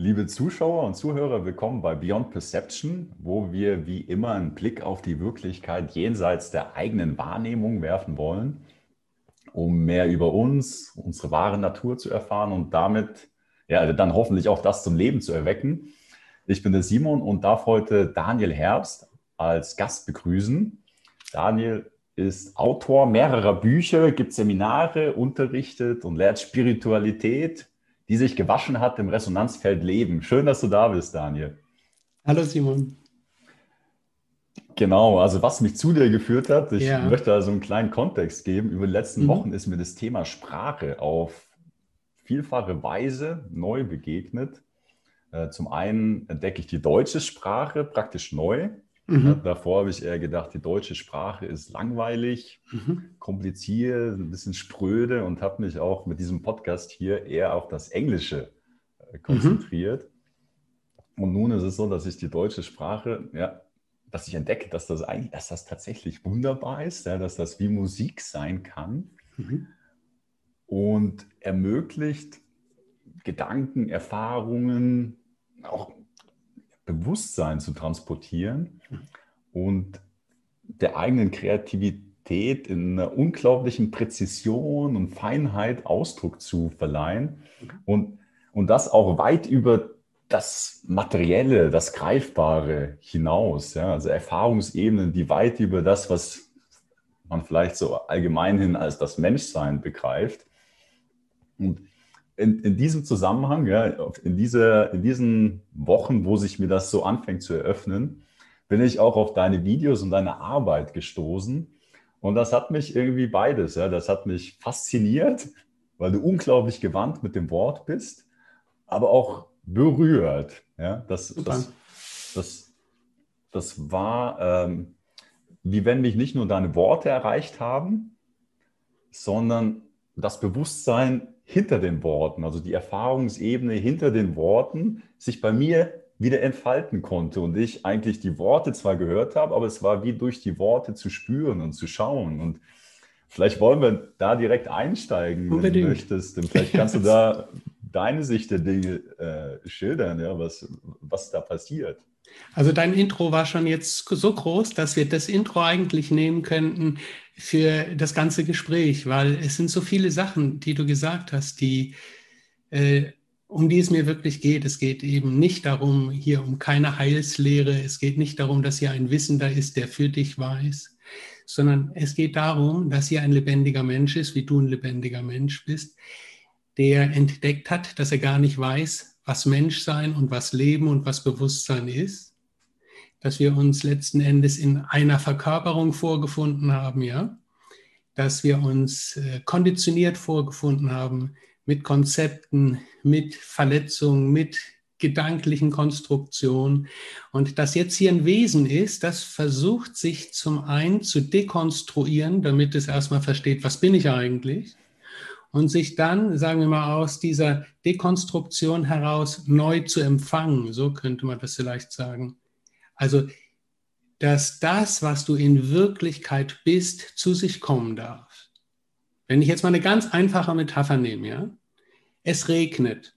Liebe Zuschauer und Zuhörer, willkommen bei Beyond Perception, wo wir wie immer einen Blick auf die Wirklichkeit jenseits der eigenen Wahrnehmung werfen wollen, um mehr über uns, unsere wahre Natur zu erfahren und damit ja, dann hoffentlich auch das zum Leben zu erwecken. Ich bin der Simon und darf heute Daniel Herbst als Gast begrüßen. Daniel ist Autor mehrerer Bücher, gibt Seminare, unterrichtet und lehrt Spiritualität, die sich gewaschen hat im Resonanzfeld Leben. Schön, dass du da bist, Daniel. Hallo Simon. Genau, also was mich zu dir geführt hat, ich ja. möchte also einen kleinen Kontext geben. Über die letzten mhm. Wochen ist mir das Thema Sprache auf vielfache Weise neu begegnet. Äh, zum einen entdecke ich die deutsche Sprache praktisch neu. Mhm. Davor habe ich eher gedacht, die deutsche Sprache ist langweilig, mhm. kompliziert, ein bisschen spröde und habe mich auch mit diesem Podcast hier eher auf das Englische äh, konzentriert. Mhm. Und nun ist es so, dass ich die deutsche Sprache, ja, dass ich entdecke, dass das eigentlich, dass das tatsächlich wunderbar ist, ja, dass das wie Musik sein kann mhm. und ermöglicht Gedanken, Erfahrungen, auch Bewusstsein zu transportieren und der eigenen Kreativität in einer unglaublichen Präzision und Feinheit Ausdruck zu verleihen und, und das auch weit über das Materielle, das Greifbare hinaus. Ja? Also Erfahrungsebenen, die weit über das, was man vielleicht so allgemein hin als das Menschsein begreift. Und in, in diesem Zusammenhang, ja, in, diese, in diesen Wochen, wo sich mir das so anfängt zu eröffnen, bin ich auch auf deine Videos und deine Arbeit gestoßen. Und das hat mich irgendwie beides, ja, das hat mich fasziniert, weil du unglaublich gewandt mit dem Wort bist, aber auch berührt. Ja, das, das, das, das war, ähm, wie wenn mich nicht nur deine Worte erreicht haben, sondern das Bewusstsein hinter den Worten, also die Erfahrungsebene hinter den Worten, sich bei mir wieder entfalten konnte und ich eigentlich die Worte zwar gehört habe, aber es war wie durch die Worte zu spüren und zu schauen. Und vielleicht wollen wir da direkt einsteigen, Unbedingt. wenn du möchtest. Und vielleicht kannst du da deine Sicht der Dinge äh, schildern, ja, was, was da passiert. Also dein Intro war schon jetzt so groß, dass wir das Intro eigentlich nehmen könnten für das ganze Gespräch, weil es sind so viele Sachen, die du gesagt hast, die äh, um die es mir wirklich geht. Es geht eben nicht darum, hier um keine Heilslehre. Es geht nicht darum, dass hier ein Wissender ist, der für dich weiß, sondern es geht darum, dass hier ein lebendiger Mensch ist, wie du ein lebendiger Mensch bist, der entdeckt hat, dass er gar nicht weiß, was Menschsein und was Leben und was Bewusstsein ist, dass wir uns letzten Endes in einer Verkörperung vorgefunden haben, ja, dass wir uns äh, konditioniert vorgefunden haben mit Konzepten, mit Verletzungen, mit gedanklichen Konstruktionen und dass jetzt hier ein Wesen ist, das versucht sich zum einen zu dekonstruieren, damit es erstmal versteht, was bin ich eigentlich und sich dann, sagen wir mal, aus dieser Dekonstruktion heraus neu zu empfangen. So könnte man das vielleicht sagen. Also, dass das, was du in Wirklichkeit bist, zu sich kommen darf. Wenn ich jetzt mal eine ganz einfache Metapher nehme, ja, es regnet.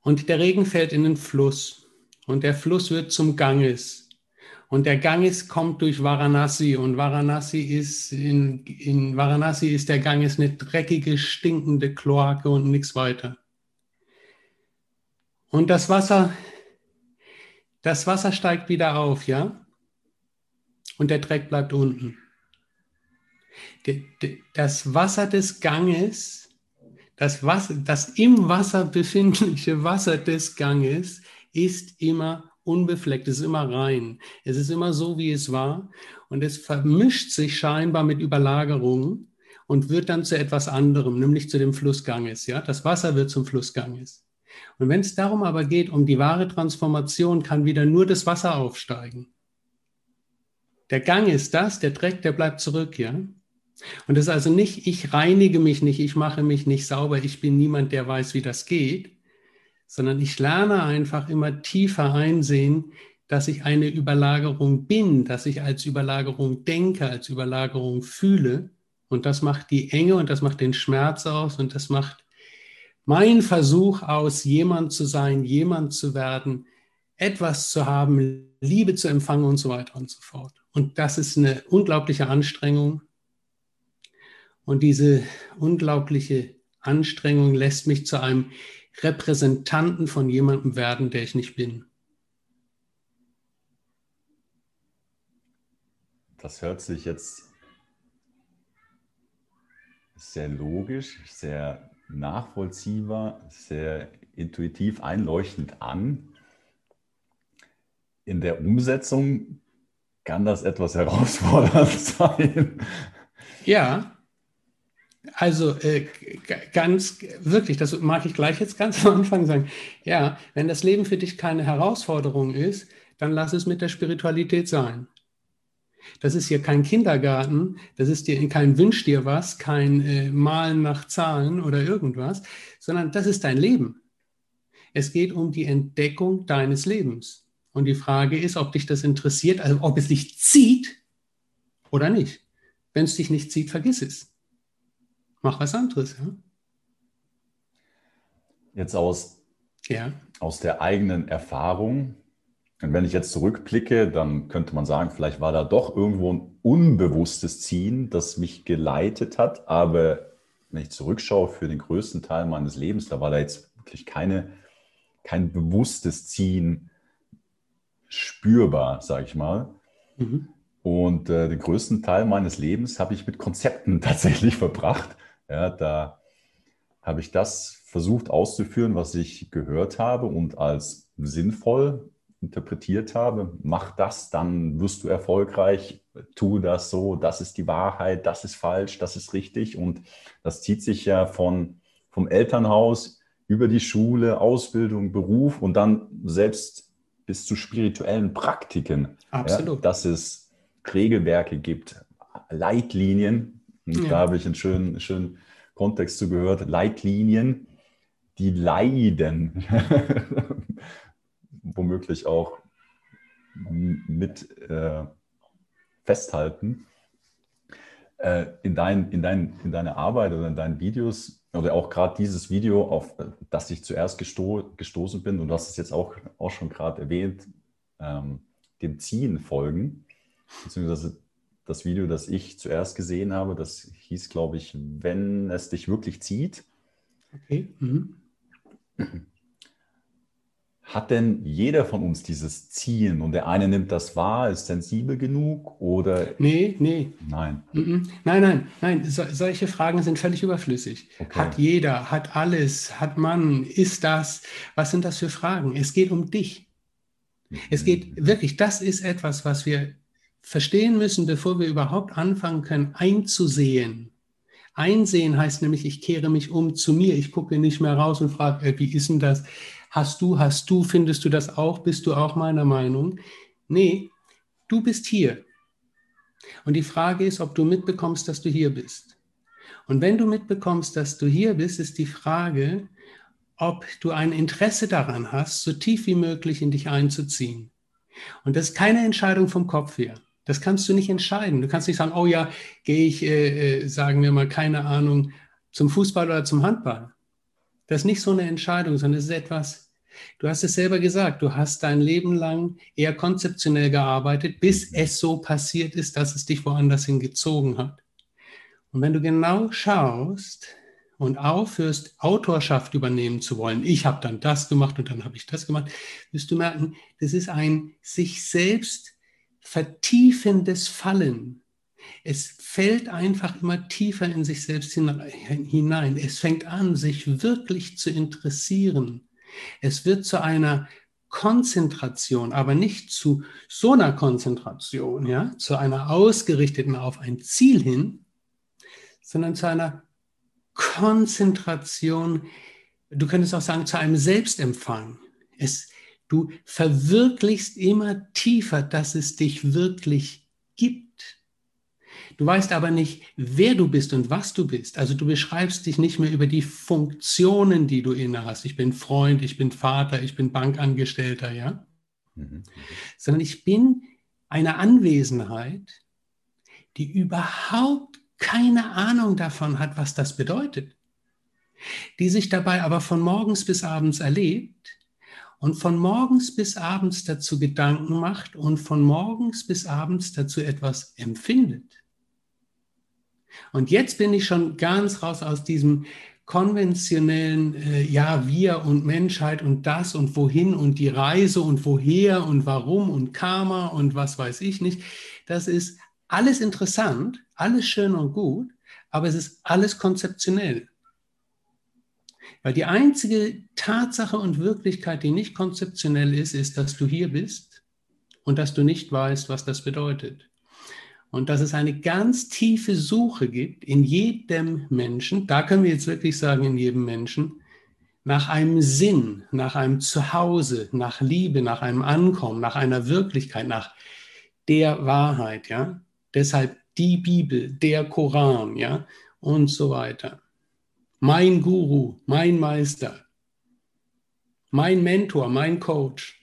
Und der Regen fällt in den Fluss. Und der Fluss wird zum Ganges. Und der Ganges kommt durch Varanasi. Und Varanasi ist in, in Varanasi ist der Ganges eine dreckige, stinkende Kloake und nichts weiter. Und das Wasser, das Wasser steigt wieder auf, ja? Und der Dreck bleibt unten. Das Wasser des Ganges, das, Wasser, das im Wasser befindliche Wasser des Ganges ist immer unbefleckt, es ist immer rein. Es ist immer so, wie es war. Und es vermischt sich scheinbar mit Überlagerungen und wird dann zu etwas anderem, nämlich zu dem Flussganges. Ja? Das Wasser wird zum Flussganges. Und wenn es darum aber geht, um die wahre Transformation, kann wieder nur das Wasser aufsteigen. Der Gang ist das, der Dreck, der bleibt zurück, ja. Und das ist also nicht, ich reinige mich nicht, ich mache mich nicht sauber, ich bin niemand, der weiß, wie das geht, sondern ich lerne einfach immer tiefer einsehen, dass ich eine Überlagerung bin, dass ich als Überlagerung denke, als Überlagerung fühle. Und das macht die Enge und das macht den Schmerz aus und das macht Mein Versuch aus, jemand zu sein, jemand zu werden, etwas zu haben, Liebe zu empfangen und so weiter und so fort. Und das ist eine unglaubliche Anstrengung. Und diese unglaubliche Anstrengung lässt mich zu einem Repräsentanten von jemandem werden, der ich nicht bin. Das hört sich jetzt sehr logisch, sehr nachvollziehbar, sehr intuitiv einleuchtend an. In der Umsetzung kann das etwas herausfordernd sein. Ja, also äh, ganz wirklich, das mag ich gleich jetzt ganz am Anfang sagen. Ja, wenn das Leben für dich keine Herausforderung ist, dann lass es mit der Spiritualität sein. Das ist hier kein Kindergarten, das ist dir kein Wünsch dir was, kein äh, Malen nach Zahlen oder irgendwas, sondern das ist dein Leben. Es geht um die Entdeckung deines Lebens. Und die Frage ist, ob dich das interessiert, also ob es dich zieht oder nicht. Wenn es dich nicht zieht, vergiss es. Mach was anderes. Ja? Jetzt aus, ja. aus der eigenen Erfahrung, und wenn ich jetzt zurückblicke, dann könnte man sagen, vielleicht war da doch irgendwo ein unbewusstes Ziehen, das mich geleitet hat. Aber wenn ich zurückschaue für den größten Teil meines Lebens, da war da jetzt wirklich keine, kein bewusstes Ziehen spürbar, sage ich mal. Mhm. Und äh, den größten Teil meines Lebens habe ich mit Konzepten tatsächlich verbracht. Ja, da habe ich das versucht auszuführen, was ich gehört habe und als sinnvoll interpretiert habe, mach das, dann wirst du erfolgreich, tu das so, das ist die Wahrheit, das ist falsch, das ist richtig. Und das zieht sich ja von, vom Elternhaus über die Schule, Ausbildung, Beruf und dann selbst bis zu spirituellen Praktiken. Absolut. Ja, dass es Regelwerke gibt, Leitlinien. Und ja. da habe ich einen schönen, schönen Kontext zu gehört. Leitlinien, die leiden womöglich auch mit äh, festhalten. Äh, in, dein, in, dein, in deiner Arbeit oder in deinen Videos oder auch gerade dieses Video, auf das ich zuerst gesto gestoßen bin, und du hast es jetzt auch, auch schon gerade erwähnt, ähm, dem Ziehen folgen, beziehungsweise das Video, das ich zuerst gesehen habe, das hieß, glaube ich, wenn es dich wirklich zieht. Okay. Mhm. Hat denn jeder von uns dieses Ziehen und der eine nimmt das wahr, ist sensibel genug oder? Nee, nee. Nein. Nein, nein, nein. So, solche Fragen sind völlig überflüssig. Okay. Hat jeder, hat alles, hat man, ist das? Was sind das für Fragen? Es geht um dich. Es geht mhm. wirklich, das ist etwas, was wir verstehen müssen, bevor wir überhaupt anfangen können, einzusehen. Einsehen heißt nämlich, ich kehre mich um zu mir. Ich gucke nicht mehr raus und frage, äh, wie ist denn das? Hast du, hast du, findest du das auch? Bist du auch meiner Meinung? Nee, du bist hier. Und die Frage ist, ob du mitbekommst, dass du hier bist. Und wenn du mitbekommst, dass du hier bist, ist die Frage, ob du ein Interesse daran hast, so tief wie möglich in dich einzuziehen. Und das ist keine Entscheidung vom Kopf her. Das kannst du nicht entscheiden. Du kannst nicht sagen, oh ja, gehe ich, äh, äh sagen wir mal, keine Ahnung, zum Fußball oder zum Handball. Das ist nicht so eine Entscheidung, sondern es ist etwas, du hast es selber gesagt, du hast dein Leben lang eher konzeptionell gearbeitet, bis es so passiert ist, dass es dich woanders hingezogen hat. Und wenn du genau schaust und aufhörst, Autorschaft übernehmen zu wollen, ich habe dann das gemacht und dann habe ich das gemacht, wirst du merken, das ist ein sich selbst vertiefendes Fallen es fällt einfach immer tiefer in sich selbst hinein. Es fängt an, sich wirklich zu interessieren. Es wird zu einer Konzentration, aber nicht zu so einer Konzentration, ja, zu einer ausgerichteten auf ein Ziel hin, sondern zu einer Konzentration, du könntest auch sagen, zu einem Selbstempfang. Es, du verwirklichst immer tiefer, dass es dich wirklich gibt. Du weißt aber nicht, wer du bist und was du bist. Also du beschreibst dich nicht mehr über die Funktionen, die du inne hast. Ich bin Freund, ich bin Vater, ich bin Bankangestellter, ja. Mhm. Sondern ich bin eine Anwesenheit, die überhaupt keine Ahnung davon hat, was das bedeutet. die sich dabei aber von morgens bis abends erlebt und von morgens bis abends dazu Gedanken macht und von morgens bis abends dazu etwas empfindet. Und jetzt bin ich schon ganz raus aus diesem konventionellen, äh, ja, wir und Menschheit und das und wohin und die Reise und woher und warum und Karma und was weiß ich nicht. Das ist alles interessant, alles schön und gut, aber es ist alles konzeptionell. Weil die einzige Tatsache und Wirklichkeit, die nicht konzeptionell ist, ist, dass du hier bist und dass du nicht weißt, was das bedeutet. Und dass es eine ganz tiefe Suche gibt in jedem Menschen, da können wir jetzt wirklich sagen, in jedem Menschen, nach einem Sinn, nach einem Zuhause, nach Liebe, nach einem Ankommen, nach einer Wirklichkeit, nach der Wahrheit, ja. Deshalb die Bibel, der Koran, ja, und so weiter mein Guru, mein Meister, mein Mentor, mein Coach.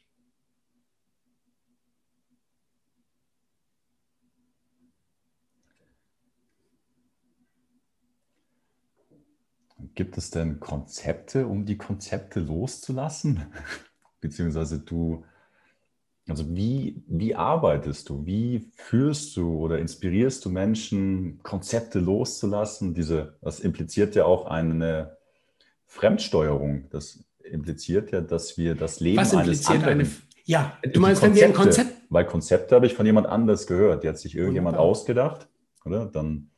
Gibt es denn Konzepte, um die Konzepte loszulassen? Beziehungsweise du also wie, wie arbeitest du? Wie führst du oder inspirierst du Menschen, Konzepte loszulassen? Diese, das impliziert ja auch eine Fremdsteuerung. Das impliziert ja, dass wir das Leben Was eines anderen... Eine, ja, du meinst, Konzepte, wenn wir ein Konzept... Weil Konzepte habe ich von jemand anders gehört. Die hat sich irgendjemand Wunderbar. ausgedacht, oder? Dann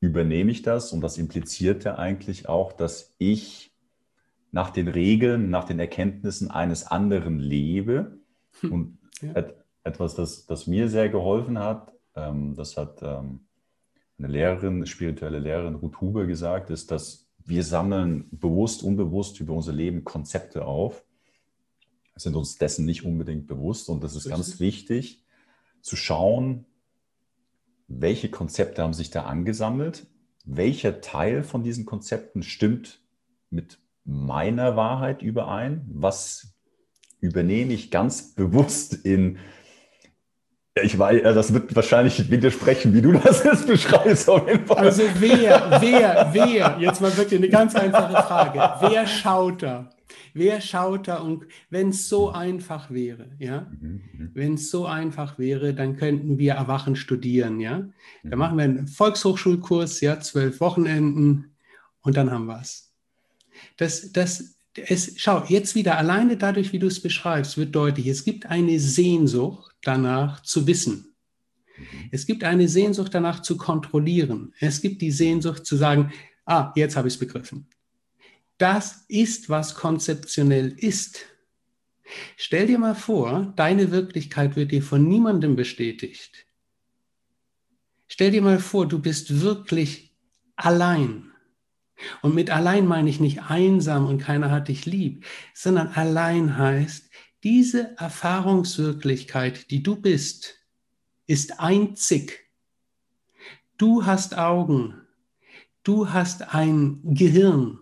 übernehme ich das? Und das impliziert ja eigentlich auch, dass ich nach den Regeln, nach den Erkenntnissen eines anderen lebe. Hm. Und ja. et etwas, das, das mir sehr geholfen hat, ähm, das hat ähm, eine Lehrerin, spirituelle Lehrerin Ruth Huber gesagt, ist, dass wir sammeln bewusst, unbewusst über unser Leben Konzepte auf, sind uns dessen nicht unbedingt bewusst. Und das ist ganz wichtig zu schauen, welche Konzepte haben sich da angesammelt, welcher Teil von diesen Konzepten stimmt mit meiner Wahrheit überein, was übernehme ich ganz bewusst in, ich weiß, das wird wahrscheinlich widersprechen, wie du das jetzt beschreibst. Also wer, wer, wer, jetzt mal wirklich eine ganz einfache Frage, wer schaut da? Wer schaut da und wenn es so einfach wäre, ja, mhm, mhm. wenn es so einfach wäre, dann könnten wir Erwachen studieren, ja. Da mhm. machen wir einen Volkshochschulkurs, ja, zwölf Wochenenden und dann haben wir es. Das, das, es, schau, jetzt wieder alleine dadurch, wie du es beschreibst, wird deutlich, es gibt eine Sehnsucht danach zu wissen. Es gibt eine Sehnsucht danach zu kontrollieren. Es gibt die Sehnsucht zu sagen, ah, jetzt habe ich es begriffen. Das ist, was konzeptionell ist. Stell dir mal vor, deine Wirklichkeit wird dir von niemandem bestätigt. Stell dir mal vor, du bist wirklich allein. Und mit allein meine ich nicht einsam und keiner hat dich lieb, sondern allein heißt, diese Erfahrungswirklichkeit, die du bist, ist einzig. Du hast Augen, du hast ein Gehirn,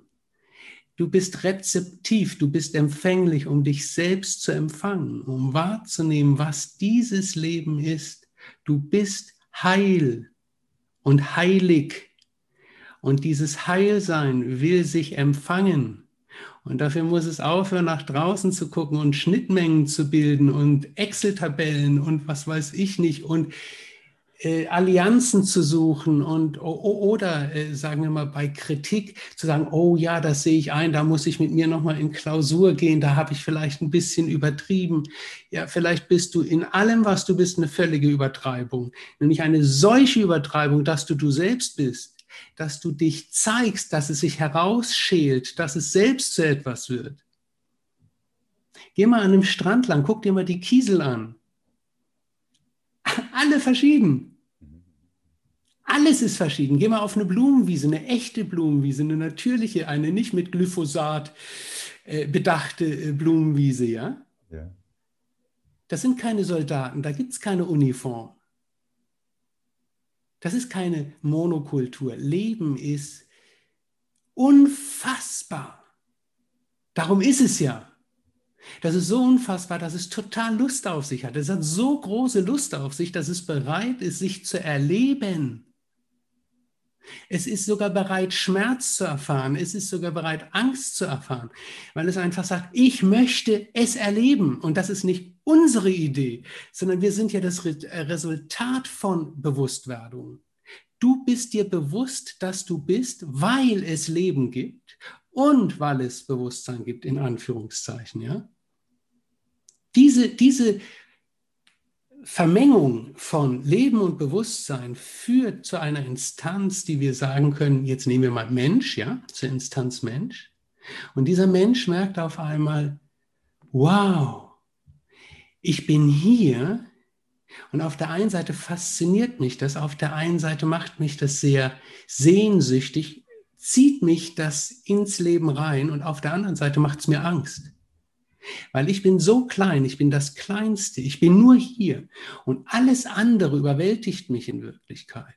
du bist rezeptiv, du bist empfänglich, um dich selbst zu empfangen, um wahrzunehmen, was dieses Leben ist. Du bist heil und heilig und dieses Heilsein will sich empfangen. Und dafür muss es aufhören, nach draußen zu gucken und Schnittmengen zu bilden und Excel-Tabellen und was weiß ich nicht und äh, Allianzen zu suchen und oder äh, sagen wir mal bei Kritik zu sagen, oh ja, das sehe ich ein, da muss ich mit mir nochmal in Klausur gehen, da habe ich vielleicht ein bisschen übertrieben. Ja, vielleicht bist du in allem, was du bist, eine völlige Übertreibung, nämlich eine solche Übertreibung, dass du du selbst bist dass du dich zeigst, dass es sich herausschält, dass es selbst zu etwas wird. Geh mal an einem Strand lang, guck dir mal die Kiesel an. Alle verschieden. Alles ist verschieden. Geh mal auf eine Blumenwiese, eine echte Blumenwiese, eine natürliche, eine nicht mit Glyphosat äh, bedachte äh, Blumenwiese, ja? ja? Das sind keine Soldaten, da gibt es keine Uniform. Das ist keine Monokultur. Leben ist unfassbar. Darum ist es ja. Das ist so unfassbar, dass es total Lust auf sich hat. Es hat so große Lust auf sich, dass es bereit ist, sich zu erleben. Es ist sogar bereit, Schmerz zu erfahren. Es ist sogar bereit, Angst zu erfahren, weil es einfach sagt, ich möchte es erleben. Und das ist nicht unsere Idee, sondern wir sind ja das äh, Resultat von Bewusstwerdung. Du bist dir bewusst, dass du bist, weil es Leben gibt und weil es Bewusstsein gibt, in Anführungszeichen. Ja? Diese, diese Vermengung von Leben und Bewusstsein führt zu einer Instanz, die wir sagen können, jetzt nehmen wir mal Mensch, ja, zur Instanz Mensch. Und dieser Mensch merkt auf einmal, wow, ich bin hier. Und auf der einen Seite fasziniert mich das, auf der einen Seite macht mich das sehr sehnsüchtig, zieht mich das ins Leben rein und auf der anderen Seite macht es mir Angst. Weil ich bin so klein, ich bin das Kleinste, ich bin nur hier und alles andere überwältigt mich in Wirklichkeit.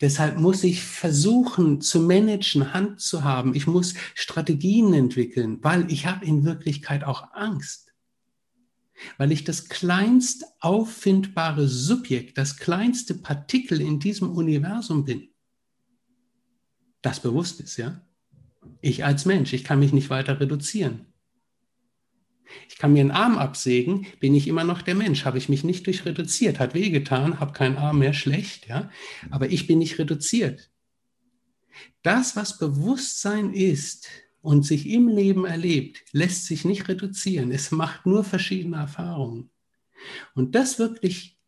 Deshalb muss ich versuchen zu managen, Hand zu haben. Ich muss Strategien entwickeln, weil ich habe in Wirklichkeit auch Angst. Weil ich das kleinst auffindbare Subjekt, das kleinste Partikel in diesem Universum bin. Das bewusst ist, ja? Ich als Mensch, ich kann mich nicht weiter reduzieren. Ich kann mir einen Arm absägen, bin ich immer noch der Mensch, habe ich mich nicht durch reduziert, hat wehgetan, habe keinen Arm mehr, schlecht, ja, aber ich bin nicht reduziert. Das, was Bewusstsein ist und sich im Leben erlebt, lässt sich nicht reduzieren. Es macht nur verschiedene Erfahrungen. Und das wirklich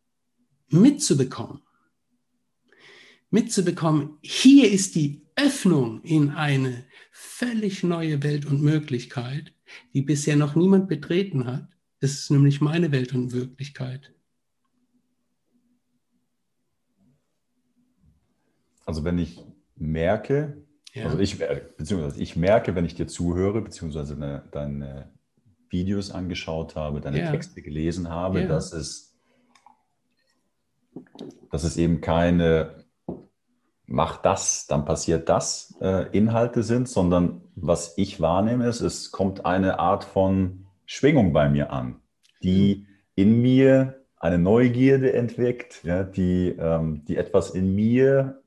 mitzubekommen, mitzubekommen, hier ist die Öffnung in eine völlig neue Welt und Möglichkeit, die bisher noch niemand betreten hat. Das ist nämlich meine Welt und Wirklichkeit. Also wenn ich merke, ja. also ich, beziehungsweise ich merke, wenn ich dir zuhöre, beziehungsweise deine, deine Videos angeschaut habe, deine ja. Texte gelesen habe, ja. dass, es, dass es eben keine mach das, dann passiert das äh, Inhalte sind, sondern was ich wahrnehme, ist, es kommt eine Art von Schwingung bei mir an, die in mir eine Neugierde entwickt, ja, die, ähm, die etwas in mir,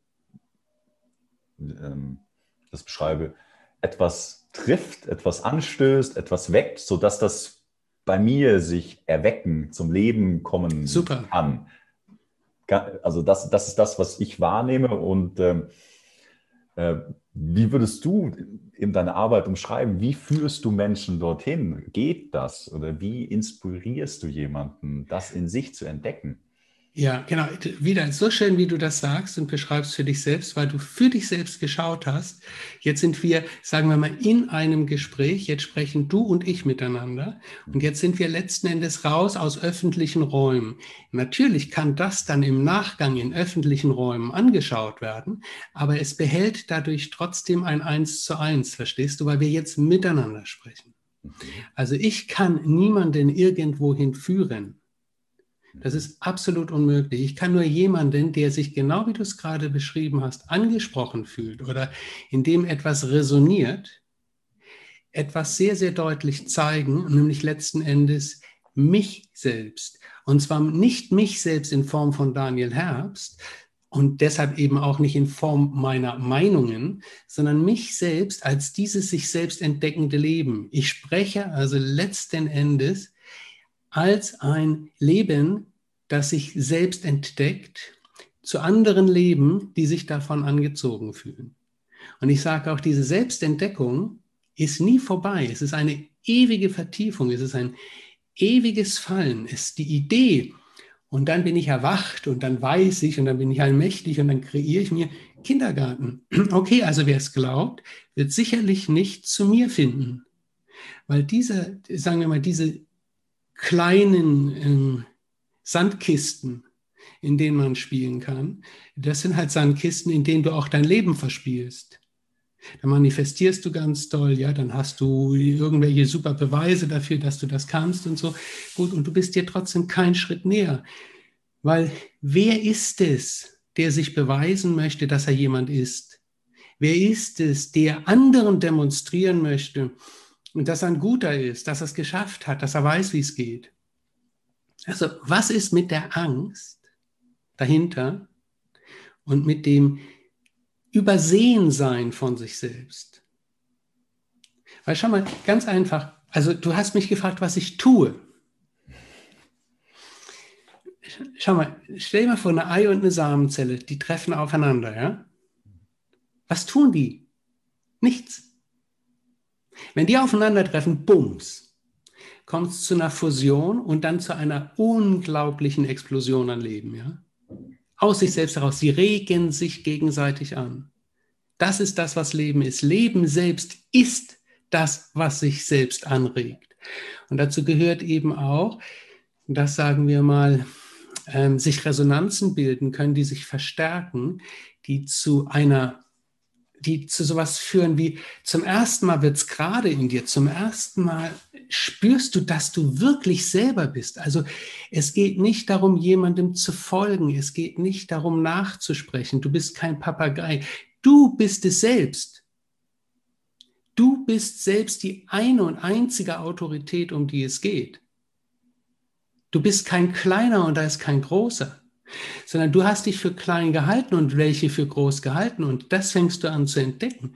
ähm, das beschreibe, etwas trifft, etwas anstößt, etwas weckt, sodass das bei mir sich erwecken, zum Leben kommen Super. kann. Also das, das ist das, was ich wahrnehme. Und ähm, äh, wie würdest du in deiner Arbeit umschreiben, wie führst du Menschen dorthin? Geht das? Oder wie inspirierst du jemanden, das in sich zu entdecken? Ja, genau. Wieder so schön, wie du das sagst und beschreibst für dich selbst, weil du für dich selbst geschaut hast. Jetzt sind wir, sagen wir mal, in einem Gespräch. Jetzt sprechen du und ich miteinander. Und jetzt sind wir letzten Endes raus aus öffentlichen Räumen. Natürlich kann das dann im Nachgang in öffentlichen Räumen angeschaut werden, aber es behält dadurch trotzdem ein Eins zu eins, verstehst du, weil wir jetzt miteinander sprechen. Mhm. Also ich kann niemanden irgendwohin führen. Das ist absolut unmöglich. Ich kann nur jemanden, der sich genau wie du es gerade beschrieben hast, angesprochen fühlt oder in dem etwas resoniert, etwas sehr, sehr deutlich zeigen, nämlich letzten Endes mich selbst. Und zwar nicht mich selbst in Form von Daniel Herbst und deshalb eben auch nicht in Form meiner Meinungen, sondern mich selbst als dieses sich selbst entdeckende Leben. Ich spreche also letzten Endes als ein Leben, das sich selbst entdeckt, zu anderen Leben, die sich davon angezogen fühlen. Und ich sage auch, diese Selbstentdeckung ist nie vorbei. Es ist eine ewige Vertiefung, es ist ein ewiges Fallen, es ist die Idee. Und dann bin ich erwacht und dann weiß ich und dann bin ich allmächtig und dann kreiere ich mir Kindergarten. Okay, also wer es glaubt, wird sicherlich nicht zu mir finden. Weil diese, sagen wir mal, diese kleinen ähm, Sandkisten, in denen man spielen kann, das sind halt Sandkisten, in denen du auch dein Leben verspielst. Da manifestierst du ganz toll, ja, dann hast du irgendwelche super Beweise dafür, dass du das kannst und so. Gut, und du bist dir trotzdem keinen Schritt näher. Weil wer ist es, der sich beweisen möchte, dass er jemand ist? Wer ist es, der anderen demonstrieren möchte, dass er ein Guter ist, dass er es geschafft hat, dass er weiß, wie es geht? Also was ist mit der Angst dahinter und mit dem übersehen sein von sich selbst. Weil schau mal, ganz einfach, also du hast mich gefragt, was ich tue. Schau mal, stell dir mal vor, eine Ei und eine Samenzelle, die treffen aufeinander, ja? Was tun die? Nichts. Wenn die aufeinandertreffen, bums, kommt es zu einer Fusion und dann zu einer unglaublichen Explosion an Leben, ja? Aus sich selbst heraus. Sie regen sich gegenseitig an. Das ist das, was Leben ist. Leben selbst ist das, was sich selbst anregt. Und dazu gehört eben auch, das sagen wir mal, ähm, sich Resonanzen bilden können, die sich verstärken, die zu einer die zu sowas führen wie zum ersten Mal wird es gerade in dir, zum ersten Mal spürst du, dass du wirklich selber bist. Also es geht nicht darum, jemandem zu folgen, es geht nicht darum, nachzusprechen. Du bist kein Papagei, du bist es selbst. Du bist selbst die eine und einzige Autorität, um die es geht. Du bist kein kleiner und da ist kein großer sondern du hast dich für klein gehalten und welche für groß gehalten und das fängst du an zu entdecken.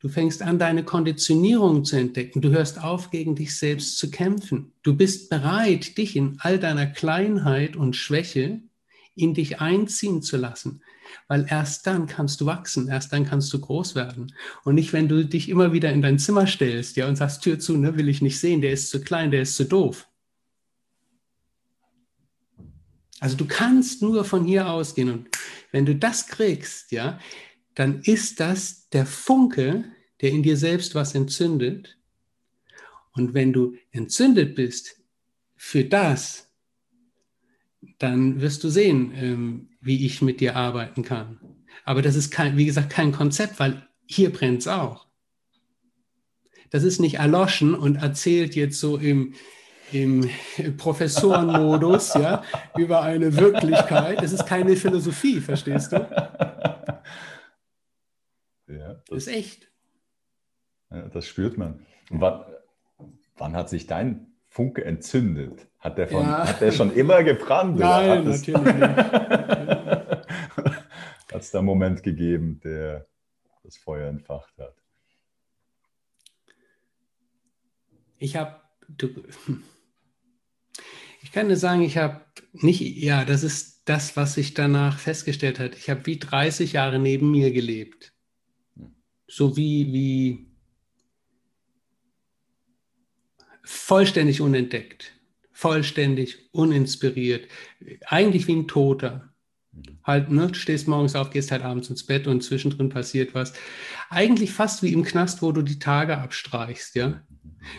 Du fängst an, deine Konditionierung zu entdecken. Du hörst auf, gegen dich selbst zu kämpfen. Du bist bereit, dich in all deiner Kleinheit und Schwäche in dich einziehen zu lassen. Weil erst dann kannst du wachsen, erst dann kannst du groß werden. Und nicht, wenn du dich immer wieder in dein Zimmer stellst ja, und sagst, Tür zu, ne, will ich nicht sehen, der ist zu klein, der ist zu doof. Also du kannst nur von hier ausgehen und wenn du das kriegst, ja, dann ist das der Funke, der in dir selbst was entzündet. Und wenn du entzündet bist für das, dann wirst du sehen, ähm, wie ich mit dir arbeiten kann. Aber das ist kein, wie gesagt, kein Konzept, weil hier brennt es auch. Das ist nicht erloschen und erzählt jetzt so im, im Professorenmodus, ja, über eine Wirklichkeit. Es ist keine Philosophie, verstehst du? Ja, das, das ist echt. Ja, das spürt man. Wann, wann hat sich dein Funke entzündet? Hat der, von, ja. hat der schon immer gebrannt? Nein, natürlich nicht. hat es da einen Moment gegeben, der das Feuer entfacht hat? Ich habe, ich kann dir sagen, ich habe nicht, ja, das ist das, was sich danach festgestellt hat. Ich habe wie 30 Jahre neben mir gelebt. So wie, wie vollständig unentdeckt, vollständig uninspiriert, eigentlich wie ein Toter. Halt, ne, du stehst morgens auf, gehst halt abends ins Bett und zwischendrin passiert was. Eigentlich fast wie im Knast, wo du die Tage abstreichst, ja.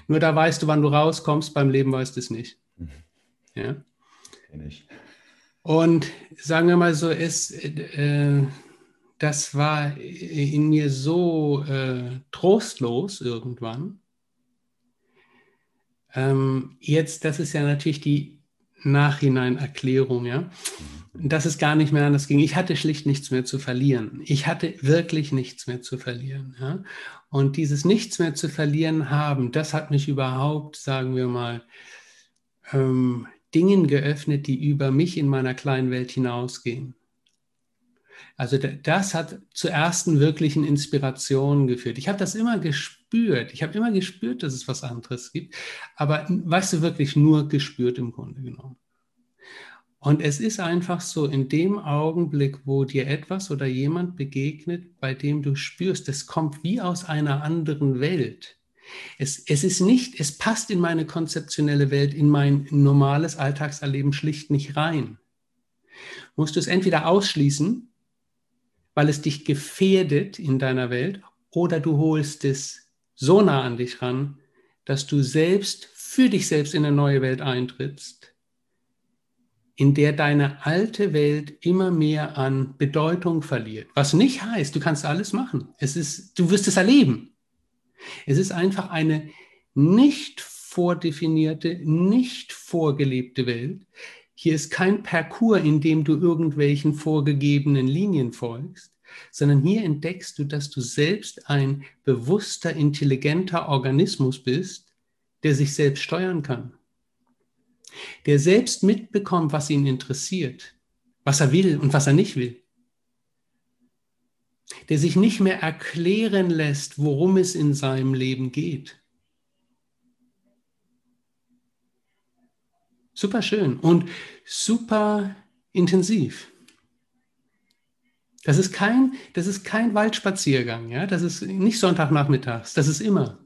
Nur da weißt du, wann du rauskommst, beim Leben weißt du es nicht. Ja? Kenn ich. Und sagen wir mal so, es, äh, das war in mir so äh, trostlos irgendwann. Ähm, jetzt, das ist ja natürlich die Nachhineinerklärung, ja, mhm. dass es gar nicht mehr anders ging. Ich hatte schlicht nichts mehr zu verlieren. Ich hatte wirklich nichts mehr zu verlieren. Ja? Und dieses Nichts mehr zu verlieren haben, das hat mich überhaupt, sagen wir mal, ähm, Dingen geöffnet, die über mich in meiner kleinen Welt hinausgehen. Also das hat zu ersten wirklichen Inspirationen geführt. Ich habe das immer gespürt. Ich habe immer gespürt, dass es was anderes gibt. Aber weißt du, wirklich nur gespürt im Grunde genommen. Und es ist einfach so, in dem Augenblick, wo dir etwas oder jemand begegnet, bei dem du spürst, es kommt wie aus einer anderen Welt, es, es ist nicht, es passt in meine konzeptionelle Welt, in mein normales Alltagserleben schlicht nicht rein. Musst du es entweder ausschließen, weil es dich gefährdet in deiner Welt, oder du holst es so nah an dich ran, dass du selbst für dich selbst in eine neue Welt eintrittst, in der deine alte Welt immer mehr an Bedeutung verliert. Was nicht heißt, du kannst alles machen. Es ist, du wirst es erleben. Es ist einfach eine nicht vordefinierte, nicht vorgelebte Welt. Hier ist kein Parcours, in dem du irgendwelchen vorgegebenen Linien folgst, sondern hier entdeckst du, dass du selbst ein bewusster, intelligenter Organismus bist, der sich selbst steuern kann, der selbst mitbekommt, was ihn interessiert, was er will und was er nicht will. Der sich nicht mehr erklären lässt, worum es in seinem Leben geht. Super schön und super intensiv. Das ist kein, das ist kein Waldspaziergang, ja. Das ist nicht Sonntagnachmittags. Das ist immer.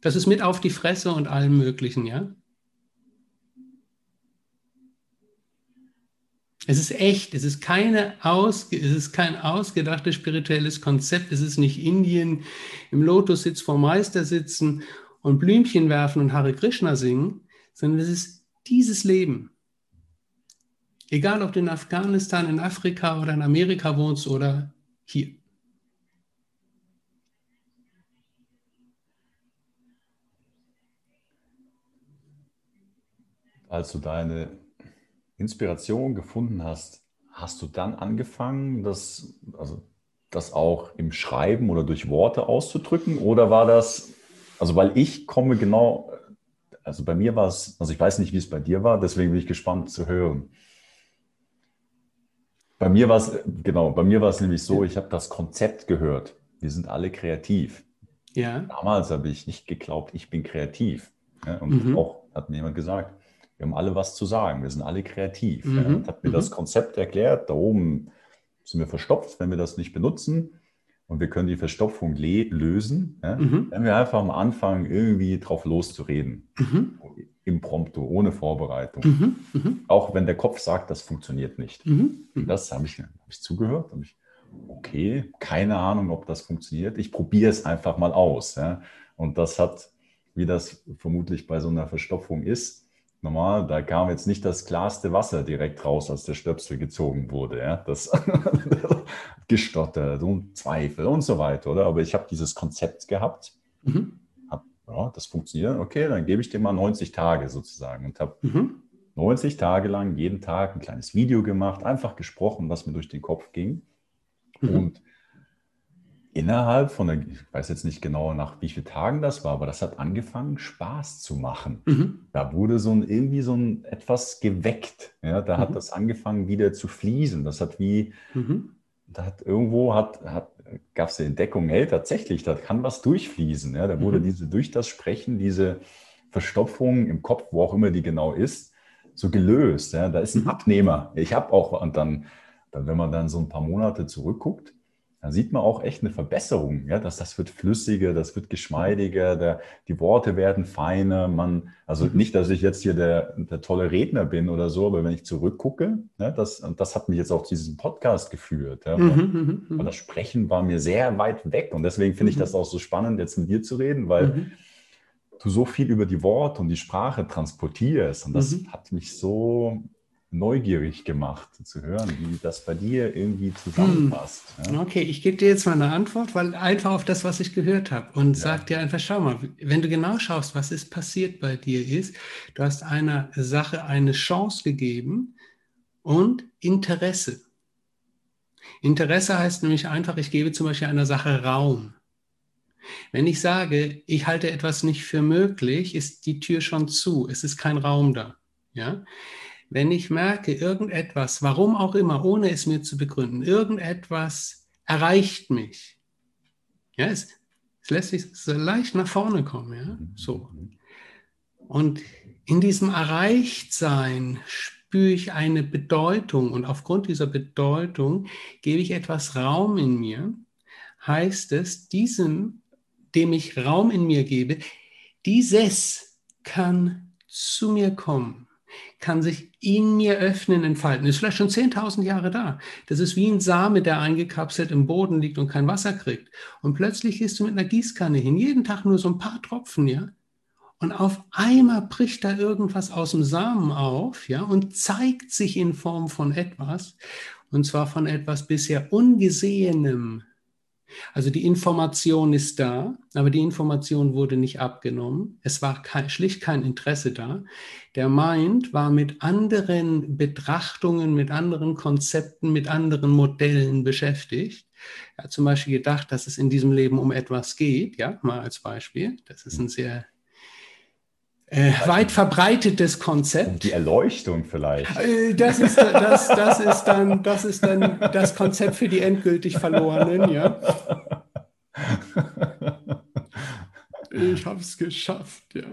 Das ist mit auf die Fresse und allem Möglichen, ja. Es ist echt, es ist, keine aus, es ist kein ausgedachtes spirituelles Konzept, es ist nicht Indien im Lotussitz vor Meister sitzen und Blümchen werfen und Hare Krishna singen, sondern es ist dieses Leben. Egal, ob du in Afghanistan, in Afrika oder in Amerika wohnst oder hier. Als du deine Inspiration gefunden hast, hast du dann angefangen, das, also das auch im Schreiben oder durch Worte auszudrücken? Oder war das, also weil ich komme genau, also bei mir war es, also ich weiß nicht, wie es bei dir war, deswegen bin ich gespannt zu hören. Bei mir war es, genau, bei mir war es nämlich so, ich habe das Konzept gehört. Wir sind alle kreativ. Ja. Damals habe ich nicht geglaubt, ich bin kreativ. Ja, und mhm. auch hat mir jemand gesagt, wir haben alle was zu sagen, wir sind alle kreativ. Mhm. Ja, und hat mir mhm. das Konzept erklärt, da oben sind wir verstopft, wenn wir das nicht benutzen. Und wir können die Verstopfung lösen, ja, mhm. wenn wir einfach am Anfang irgendwie drauf loszureden. Mhm. Impromptu, ohne Vorbereitung. Mhm. mhm. Auch wenn der Kopf sagt, das funktioniert nicht. Mhm. Und das habe ich, hab ich zugehört. Hab ich, okay, keine Ahnung, ob das funktioniert. Ich probiere es einfach mal aus. Ja. Und das hat, wie das vermutlich bei so einer Verstopfung ist, normal, da kam jetzt nicht das klarste Wasser direkt raus, als der Stöpsel gezogen wurde. Ja? Das gestottert und Zweifel und so weiter, oder? Aber ich habe dieses Konzept gehabt, mhm. hab, ja, das funktioniert, okay, dann gebe ich dir mal 90 Tage sozusagen und habe mhm. 90 Tage lang jeden Tag ein kleines Video gemacht, einfach gesprochen, was mir durch den Kopf ging. Mhm. Und innerhalb von, der, ich weiß jetzt nicht genau nach wie vielen Tagen das war, aber das hat angefangen, Spaß zu machen. Mhm. Da wurde so ein, irgendwie so ein etwas geweckt. Ja, da mhm. hat das angefangen wieder zu fließen. Das hat wie, mhm. da hat irgendwo hat, hat, gab es die Entdeckung, hey, tatsächlich, da kann was durchfließen. Ja, da wurde mhm. diese, durch das Sprechen, diese Verstopfung im Kopf, wo auch immer die genau ist, so gelöst. Ja, da ist ein mhm. Abnehmer. Ich habe auch, und dann, dann, wenn man dann so ein paar Monate zurückguckt, dann sieht man auch echt eine Verbesserung. Ja, dass das wird flüssiger, das wird geschmeidiger, der, die Worte werden feiner. Man, also mhm. nicht, dass ich jetzt hier der, der tolle Redner bin oder so, aber wenn ich zurückgucke, ja, das, und das hat mich jetzt auch zu diesem Podcast geführt. Ja, mhm, mhm, mhm, das Sprechen war mir sehr weit weg und deswegen finde ich das auch so spannend, jetzt mit dir zu reden, weil mhm. du so viel über die Worte und die Sprache transportierst und das hat mich so neugierig gemacht zu hören, wie das bei dir irgendwie zusammenpasst. Hm. Ja? Okay, ich gebe dir jetzt mal eine Antwort, weil einfach auf das, was ich gehört habe und ja. sag dir einfach, schau mal, wenn du genau schaust, was ist passiert bei dir ist, du hast einer Sache eine Chance gegeben und Interesse. Interesse heißt nämlich einfach, ich gebe zum Beispiel einer Sache Raum. Wenn ich sage, ich halte etwas nicht für möglich, ist die Tür schon zu, es ist kein Raum da. Ja? Wenn ich merke, irgendetwas, warum auch immer, ohne es mir zu begründen, irgendetwas erreicht mich. Ja, es, es lässt sich so leicht nach vorne kommen, ja, so. Und in diesem Erreichtsein spüre ich eine Bedeutung und aufgrund dieser Bedeutung gebe ich etwas Raum in mir, heißt es, diesem, dem ich Raum in mir gebe, dieses kann zu mir kommen kann sich in mir öffnen, entfalten. Ist vielleicht schon 10.000 Jahre da. Das ist wie ein Same, der eingekapselt im Boden liegt und kein Wasser kriegt. Und plötzlich gehst du mit einer Gießkanne hin, jeden Tag nur so ein paar Tropfen, ja. Und auf einmal bricht da irgendwas aus dem Samen auf, ja, und zeigt sich in Form von etwas, und zwar von etwas bisher Ungesehenem, also die Information ist da, aber die Information wurde nicht abgenommen. Es war kein, schlicht kein Interesse da. Der Mind war mit anderen Betrachtungen, mit anderen Konzepten, mit anderen Modellen beschäftigt. Er hat zum Beispiel gedacht, dass es in diesem Leben um etwas geht, ja, mal als Beispiel. Das ist ein sehr äh, weit verbreitetes Konzept. Die Erleuchtung vielleicht. Äh, das ist, das, das, ist dann, das ist dann das Konzept für die endgültig Verlorenen, ja. Ich habe es geschafft, ja.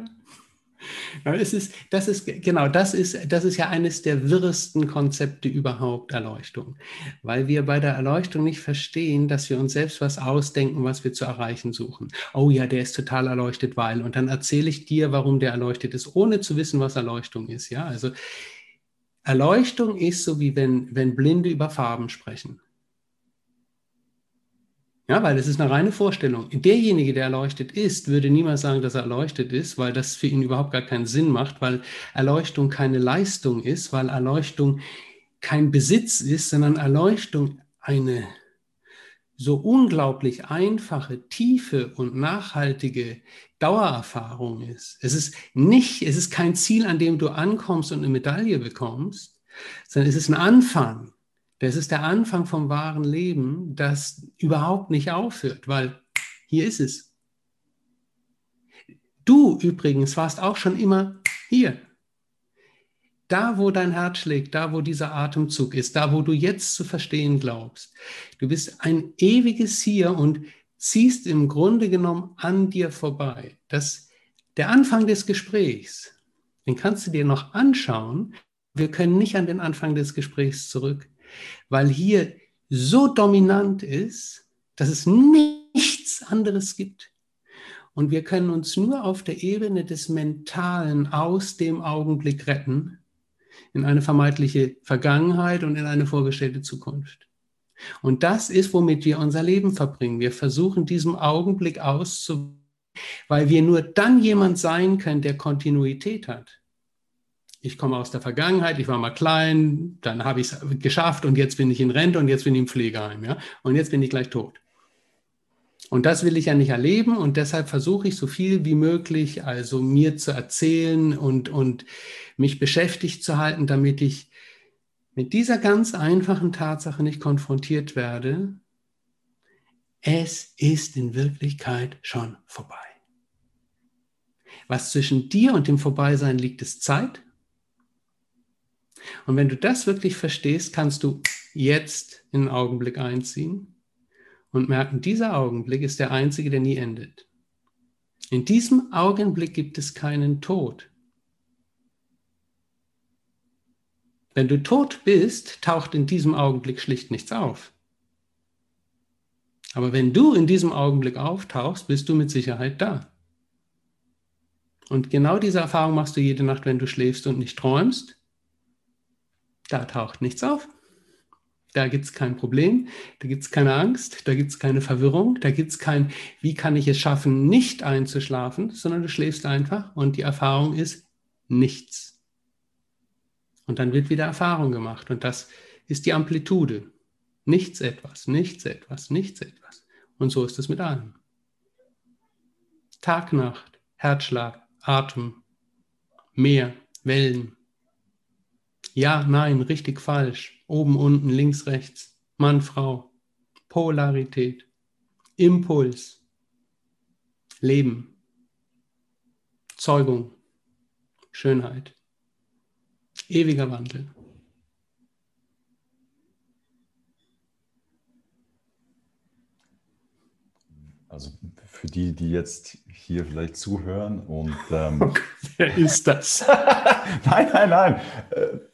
Es ist, das ist, genau, das ist, das ist ja eines der wirresten Konzepte überhaupt, Erleuchtung. Weil wir bei der Erleuchtung nicht verstehen, dass wir uns selbst was ausdenken, was wir zu erreichen suchen. Oh ja, der ist total erleuchtet, weil. Und dann erzähle ich dir, warum der erleuchtet ist, ohne zu wissen, was Erleuchtung ist. Ja, also Erleuchtung ist so wie wenn, wenn Blinde über Farben sprechen. Ja, weil es ist eine reine Vorstellung. Derjenige, der erleuchtet ist, würde niemals sagen, dass er erleuchtet ist, weil das für ihn überhaupt gar keinen Sinn macht, weil Erleuchtung keine Leistung ist, weil Erleuchtung kein Besitz ist, sondern Erleuchtung eine so unglaublich einfache, tiefe und nachhaltige Dauererfahrung ist. Es ist nicht, es ist kein Ziel, an dem du ankommst und eine Medaille bekommst, sondern es ist ein Anfang. Das ist der Anfang vom wahren Leben, das überhaupt nicht aufhört, weil hier ist es. Du übrigens warst auch schon immer hier. Da, wo dein Herz schlägt, da, wo dieser Atemzug ist, da, wo du jetzt zu verstehen glaubst. Du bist ein ewiges Hier und ziehst im Grunde genommen an dir vorbei. Das, der Anfang des Gesprächs, den kannst du dir noch anschauen. Wir können nicht an den Anfang des Gesprächs zurück weil hier so dominant ist, dass es nichts anderes gibt. Und wir können uns nur auf der Ebene des Mentalen aus dem Augenblick retten, in eine vermeintliche Vergangenheit und in eine vorgestellte Zukunft. Und das ist, womit wir unser Leben verbringen. Wir versuchen diesem Augenblick auszuweichen, weil wir nur dann jemand sein können, der Kontinuität hat ich komme aus der Vergangenheit, ich war mal klein, dann habe ich es geschafft und jetzt bin ich in Rente und jetzt bin ich im Pflegeheim, ja, und jetzt bin ich gleich tot. Und das will ich ja nicht erleben und deshalb versuche ich so viel wie möglich, also mir zu erzählen und, und mich beschäftigt zu halten, damit ich mit dieser ganz einfachen Tatsache nicht konfrontiert werde. Es ist in Wirklichkeit schon vorbei. Was zwischen dir und dem Vorbeisein liegt, ist Zeit und wenn du das wirklich verstehst, kannst du jetzt in den Augenblick einziehen und merken, dieser Augenblick ist der einzige, der nie endet. In diesem Augenblick gibt es keinen Tod. Wenn du tot bist, taucht in diesem Augenblick schlicht nichts auf. Aber wenn du in diesem Augenblick auftauchst, bist du mit Sicherheit da. Und genau diese Erfahrung machst du jede Nacht, wenn du schläfst und nicht träumst. Da taucht nichts auf. Da gibt es kein Problem, da gibt es keine Angst, da gibt es keine Verwirrung, da gibt es kein, wie kann ich es schaffen, nicht einzuschlafen, sondern du schläfst einfach und die Erfahrung ist nichts. Und dann wird wieder Erfahrung gemacht und das ist die Amplitude. Nichts etwas, nichts etwas, nichts etwas. Und so ist es mit allem. Tag, Nacht, Herzschlag, Atem, Meer, Wellen, ja, nein, richtig, falsch, oben, unten, links, rechts, Mann, Frau, Polarität, Impuls, Leben, Zeugung, Schönheit, ewiger Wandel. Also für die, die jetzt hier vielleicht zuhören und. Ähm, Wer ist das? nein, nein, nein.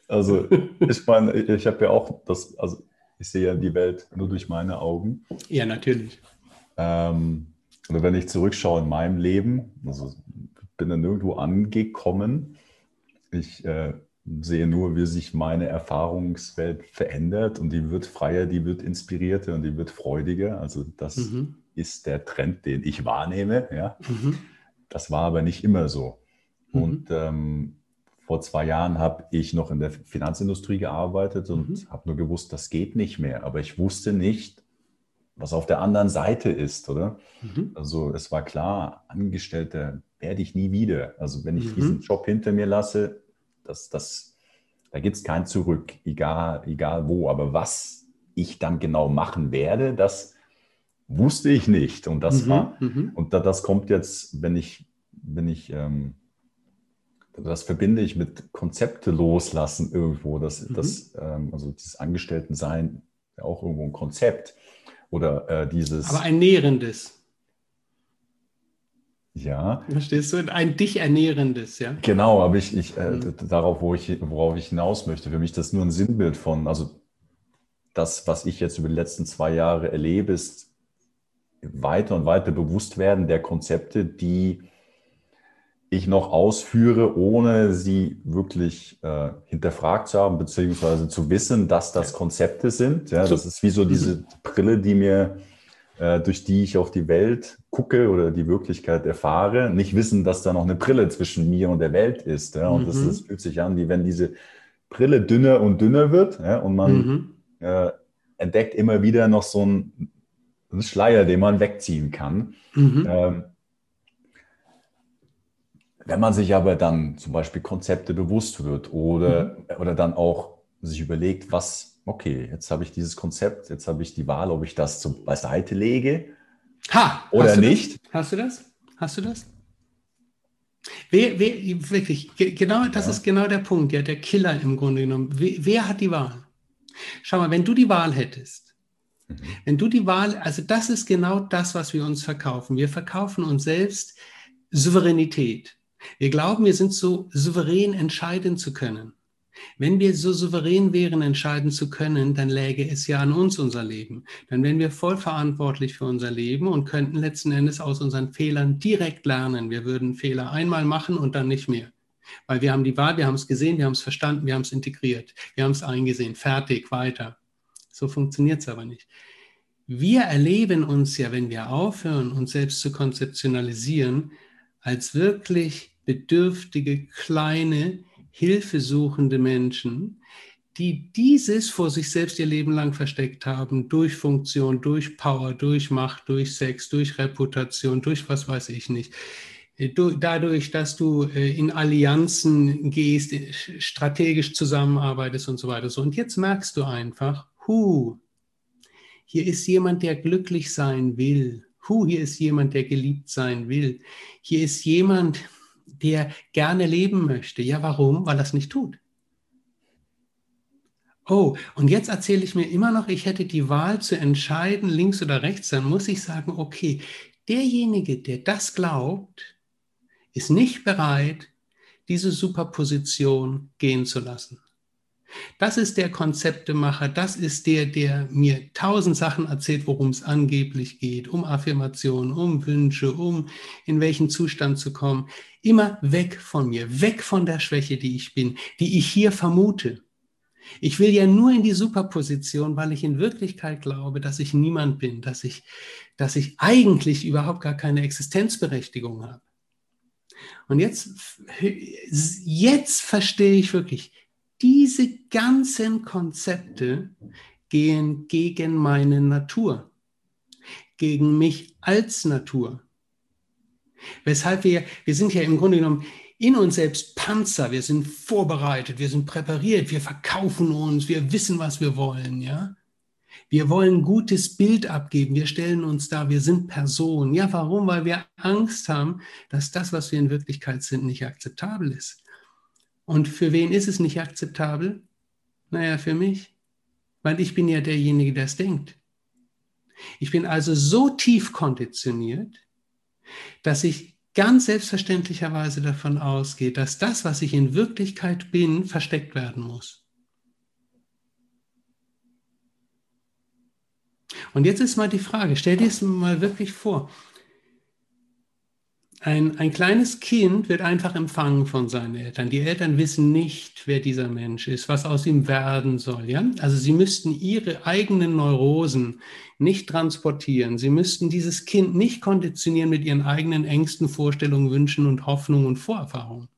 Also ich meine, ich habe ja auch das, also ich sehe ja die Welt nur durch meine Augen. Ja, natürlich. Ähm, oder wenn ich zurückschaue in meinem Leben, also bin dann nirgendwo angekommen. Ich äh, sehe nur, wie sich meine Erfahrungswelt verändert und die wird freier, die wird inspirierter und die wird freudiger. Also das mhm ist der Trend, den ich wahrnehme. Ja? Mhm. Das war aber nicht immer so. Mhm. Und ähm, vor zwei Jahren habe ich noch in der Finanzindustrie gearbeitet und mhm. habe nur gewusst, das geht nicht mehr. Aber ich wusste nicht, was auf der anderen Seite ist, oder? Mhm. Also es war klar, Angestellter werde ich nie wieder. Also wenn ich mhm. diesen Job hinter mir lasse, das, das, da gibt es kein Zurück, egal, egal wo. Aber was ich dann genau machen werde, das wusste ich nicht. Und das mhm, war, mhm. und da, das kommt jetzt, wenn ich, wenn ich ähm, das verbinde ich mit Konzepte loslassen irgendwo. Das, mhm. das, ähm, also dieses Angestelltensein, ja auch irgendwo ein Konzept. Oder äh, dieses. Aber ein nährendes. Ja. Verstehst du? Ein dich ernährendes, ja. Genau, aber ich, ich äh, mhm. darauf, wo ich, worauf ich hinaus möchte, für mich das nur ein Sinnbild von, also das, was ich jetzt über die letzten zwei Jahre erlebe, ist weiter und weiter bewusst werden der Konzepte, die ich noch ausführe, ohne sie wirklich äh, hinterfragt zu haben, beziehungsweise zu wissen, dass das Konzepte sind. Ja, das ist wie so diese mhm. Brille, die mir, äh, durch die ich auf die Welt gucke oder die Wirklichkeit erfahre, nicht wissen, dass da noch eine Brille zwischen mir und der Welt ist. Ja, und mhm. das, das, fühlt sich an, wie wenn diese Brille dünner und dünner wird ja, und man mhm. äh, entdeckt immer wieder noch so einen, einen Schleier, den man wegziehen kann. Mhm. Ähm, wenn man sich aber dann zum Beispiel Konzepte bewusst wird oder, mhm. oder dann auch sich überlegt, was, okay, jetzt habe ich dieses Konzept, jetzt habe ich die Wahl, ob ich das zum, beiseite lege ha, oder nicht. Das? Hast du das? Hast du das? Wer, wer, wirklich, genau, das ja. ist genau der Punkt, ja, der Killer im Grunde genommen. Wer, wer hat die Wahl? Schau mal, wenn du die Wahl hättest, mhm. wenn du die Wahl, also das ist genau das, was wir uns verkaufen. Wir verkaufen uns selbst Souveränität. Wir glauben, wir sind so souverän entscheiden zu können. Wenn wir so souverän wären, entscheiden zu können, dann läge es ja an uns unser Leben. Dann wären wir voll verantwortlich für unser Leben und könnten letzten Endes aus unseren Fehlern direkt lernen. Wir würden Fehler einmal machen und dann nicht mehr. Weil wir haben die Wahl, wir haben es gesehen, wir haben es verstanden, wir haben es integriert, wir haben es eingesehen, fertig, weiter. So funktioniert es aber nicht. Wir erleben uns ja, wenn wir aufhören, uns selbst zu konzeptionalisieren, als wirklich bedürftige, kleine, hilfesuchende Menschen, die dieses vor sich selbst ihr Leben lang versteckt haben, durch Funktion, durch Power, durch Macht, durch Sex, durch Reputation, durch was weiß ich nicht. Dadurch, dass du äh, in Allianzen gehst, äh, strategisch zusammenarbeitest und so weiter. Und jetzt merkst du einfach, hu, hier ist jemand, der glücklich sein will Puh, hier ist jemand, der geliebt sein will. Hier ist jemand, der gerne leben möchte. Ja, warum? Weil er es nicht tut. Oh, und jetzt erzähle ich mir immer noch, ich hätte die Wahl zu entscheiden, links oder rechts, dann muss ich sagen, okay, derjenige, der das glaubt, ist nicht bereit, diese Superposition gehen zu lassen. Das ist der Konzeptemacher, das ist der, der mir tausend Sachen erzählt, worum es angeblich geht, um Affirmationen, um Wünsche, um in welchen Zustand zu kommen. Immer weg von mir, weg von der Schwäche, die ich bin, die ich hier vermute. Ich will ja nur in die Superposition, weil ich in Wirklichkeit glaube, dass ich niemand bin, dass ich, dass ich eigentlich überhaupt gar keine Existenzberechtigung habe. Und jetzt, jetzt verstehe ich wirklich, diese ganzen Konzepte gehen gegen meine Natur, gegen mich als Natur. Weshalb wir, wir sind ja im Grunde genommen in uns selbst Panzer, wir sind vorbereitet, wir sind präpariert, wir verkaufen uns, wir wissen, was wir wollen, ja. Wir wollen ein gutes Bild abgeben, wir stellen uns da, wir sind Personen. Ja, warum? Weil wir Angst haben, dass das, was wir in Wirklichkeit sind, nicht akzeptabel ist. Und für wen ist es nicht akzeptabel? Naja, für mich, weil ich bin ja derjenige, der es denkt. Ich bin also so tief konditioniert, dass ich ganz selbstverständlicherweise davon ausgehe, dass das, was ich in Wirklichkeit bin, versteckt werden muss. Und jetzt ist mal die Frage, stell dir es mal wirklich vor, ein, ein kleines Kind wird einfach empfangen von seinen Eltern. Die Eltern wissen nicht, wer dieser Mensch ist, was aus ihm werden soll. Ja? Also sie müssten ihre eigenen Neurosen nicht transportieren. Sie müssten dieses Kind nicht konditionieren mit ihren eigenen Ängsten, Vorstellungen, Wünschen und Hoffnungen und Vorerfahrungen.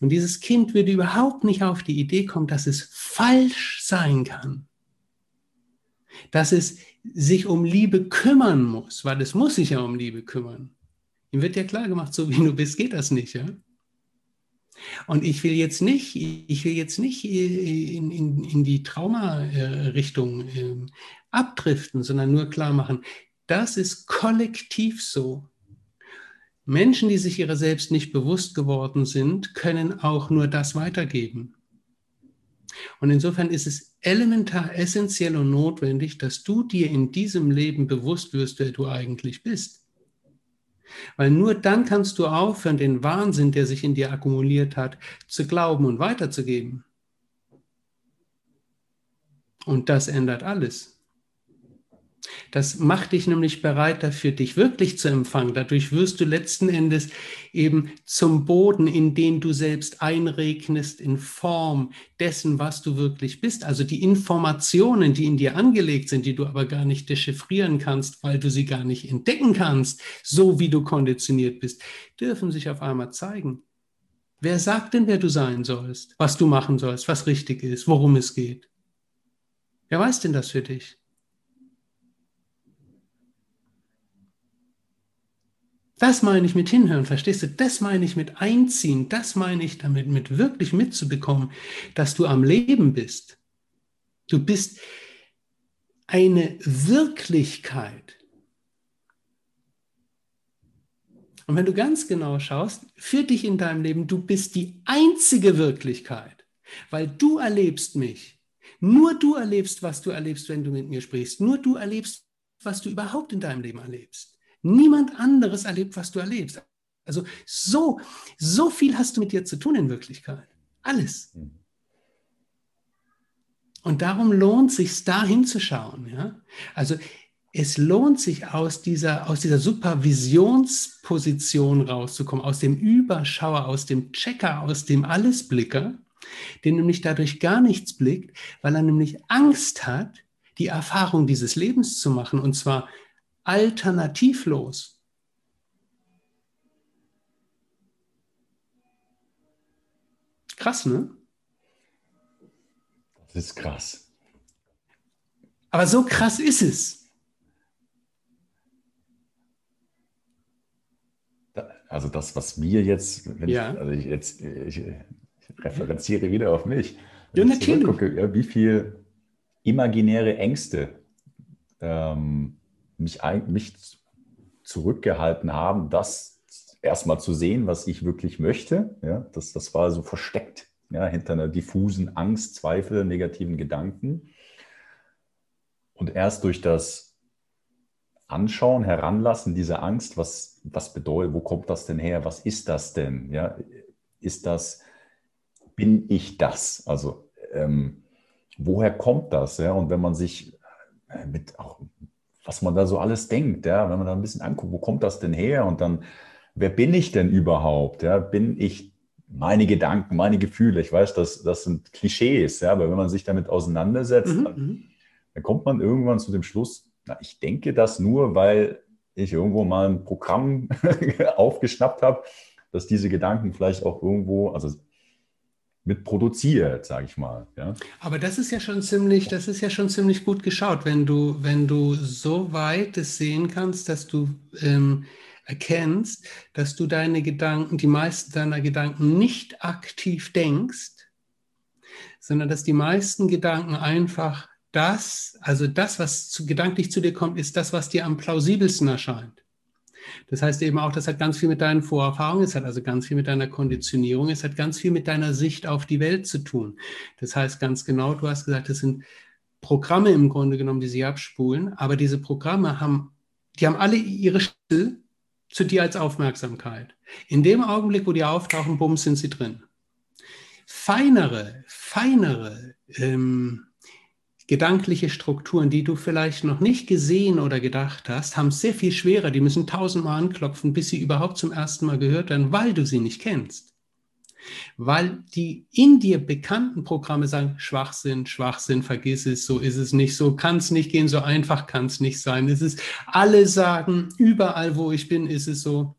Und dieses Kind würde überhaupt nicht auf die Idee kommen, dass es falsch sein kann. Dass es sich um Liebe kümmern muss, weil es muss sich ja um Liebe kümmern. Ihm wird ja klar gemacht, so wie du bist, geht das nicht, ja. Und ich will jetzt nicht, ich will jetzt nicht in, in, in die Trauma-Richtung äh, abdriften, sondern nur klar machen, das ist kollektiv so. Menschen, die sich ihrer selbst nicht bewusst geworden sind, können auch nur das weitergeben. Und insofern ist es elementar, essentiell und notwendig, dass du dir in diesem Leben bewusst wirst, wer du eigentlich bist. Weil nur dann kannst du aufhören, den Wahnsinn, der sich in dir akkumuliert hat, zu glauben und weiterzugeben. Und das ändert alles. Das macht dich nämlich bereit dafür, dich wirklich zu empfangen. Dadurch wirst du letzten Endes eben zum Boden, in den du selbst einregnest, in Form dessen, was du wirklich bist. Also die Informationen, die in dir angelegt sind, die du aber gar nicht dechiffrieren kannst, weil du sie gar nicht entdecken kannst, so wie du konditioniert bist, dürfen sich auf einmal zeigen. Wer sagt denn, wer du sein sollst, was du machen sollst, was richtig ist, worum es geht? Wer weiß denn das für dich? Das meine ich mit hinhören, verstehst du? Das meine ich mit einziehen, das meine ich damit, mit wirklich mitzubekommen, dass du am Leben bist. Du bist eine Wirklichkeit. Und wenn du ganz genau schaust, für dich in deinem Leben, du bist die einzige Wirklichkeit, weil du erlebst mich. Nur du erlebst, was du erlebst, wenn du mit mir sprichst. Nur du erlebst, was du überhaupt in deinem Leben erlebst. Niemand anderes erlebt, was du erlebst. Also so, so viel hast du mit dir zu tun in Wirklichkeit. Alles. Und darum lohnt sich da hinzuschauen. Ja? Also es lohnt sich aus dieser, aus dieser Supervisionsposition rauszukommen, aus dem Überschauer, aus dem Checker, aus dem Allesblicker, der nämlich dadurch gar nichts blickt, weil er nämlich Angst hat, die Erfahrung dieses Lebens zu machen, und zwar alternativlos. Krass, ne? Das ist krass. Aber so krass ist es. Also das, was wir jetzt, ja. ich, also ich jetzt ich referenziere wieder auf mich. Wenn ja, natürlich. Gucke, wie viel imaginäre Ängste ähm, mich, mich zurückgehalten haben, das erstmal zu sehen, was ich wirklich möchte. Ja, das, das war so versteckt ja, hinter einer diffusen Angst, Zweifel, negativen Gedanken. Und erst durch das Anschauen, Heranlassen dieser Angst, was, was bedeutet, wo kommt das denn her? Was ist das denn? Ja, ist das, bin ich das? Also, ähm, woher kommt das? Ja? Und wenn man sich mit auch was man da so alles denkt, ja, wenn man da ein bisschen anguckt, wo kommt das denn her? Und dann, wer bin ich denn überhaupt? Ja, bin ich meine Gedanken, meine Gefühle? Ich weiß, das, das sind Klischees, ja, aber wenn man sich damit auseinandersetzt, mhm. dann, mhm. dann kommt man irgendwann zu dem Schluss, na, ich denke das nur, weil ich irgendwo mal ein Programm aufgeschnappt habe, dass diese Gedanken vielleicht auch irgendwo, also mit produziert, sage ich mal. Ja. Aber das ist ja schon ziemlich, das ist ja schon ziemlich gut geschaut, wenn du, wenn du so weit es sehen kannst, dass du ähm, erkennst, dass du deine Gedanken, die meisten deiner Gedanken nicht aktiv denkst, sondern dass die meisten Gedanken einfach das, also das, was zu, gedanklich zu dir kommt, ist das, was dir am plausibelsten erscheint. Das heißt eben auch, das hat ganz viel mit deinen Vorerfahrungen, es hat also ganz viel mit deiner Konditionierung, es hat ganz viel mit deiner Sicht auf die Welt zu tun. Das heißt ganz genau, du hast gesagt, das sind Programme im Grunde genommen, die sie abspulen, aber diese Programme haben, die haben alle ihre Schlüssel zu dir als Aufmerksamkeit. In dem Augenblick, wo die auftauchen, bumm, sind sie drin. Feinere, feinere ähm, gedankliche Strukturen, die du vielleicht noch nicht gesehen oder gedacht hast, haben es sehr viel schwerer. Die müssen tausendmal anklopfen, bis sie überhaupt zum ersten Mal gehört werden, weil du sie nicht kennst. Weil die in dir bekannten Programme sagen, Schwachsinn, Schwachsinn, vergiss es, so ist es nicht, so kann es nicht gehen, so einfach kann es nicht sein. Es ist, alle sagen, überall wo ich bin, ist es so.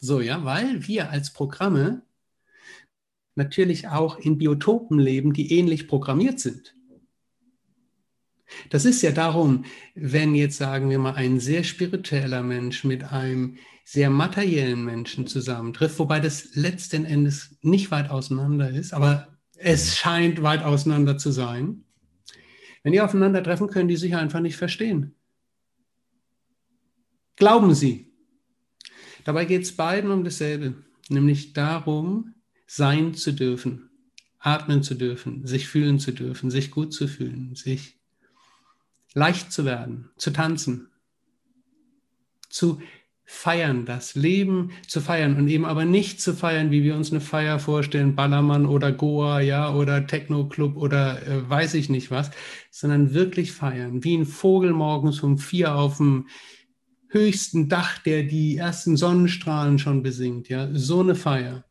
So, ja, weil wir als Programme natürlich auch in Biotopen leben, die ähnlich programmiert sind. Das ist ja darum, wenn jetzt sagen wir mal ein sehr spiritueller Mensch mit einem sehr materiellen Menschen zusammentrifft, wobei das letzten Endes nicht weit auseinander ist, aber es scheint weit auseinander zu sein. Wenn die aufeinandertreffen, können die sich einfach nicht verstehen. Glauben Sie. Dabei geht es beiden um dasselbe, nämlich darum, sein zu dürfen, atmen zu dürfen, sich fühlen zu dürfen, sich gut zu fühlen, sich leicht zu werden, zu tanzen, zu feiern, das Leben zu feiern und eben aber nicht zu feiern, wie wir uns eine Feier vorstellen, Ballermann oder Goa, ja, oder Techno-Club oder äh, weiß ich nicht was, sondern wirklich feiern, wie ein Vogel morgens um vier auf dem höchsten Dach, der die ersten Sonnenstrahlen schon besingt, ja, so eine Feier.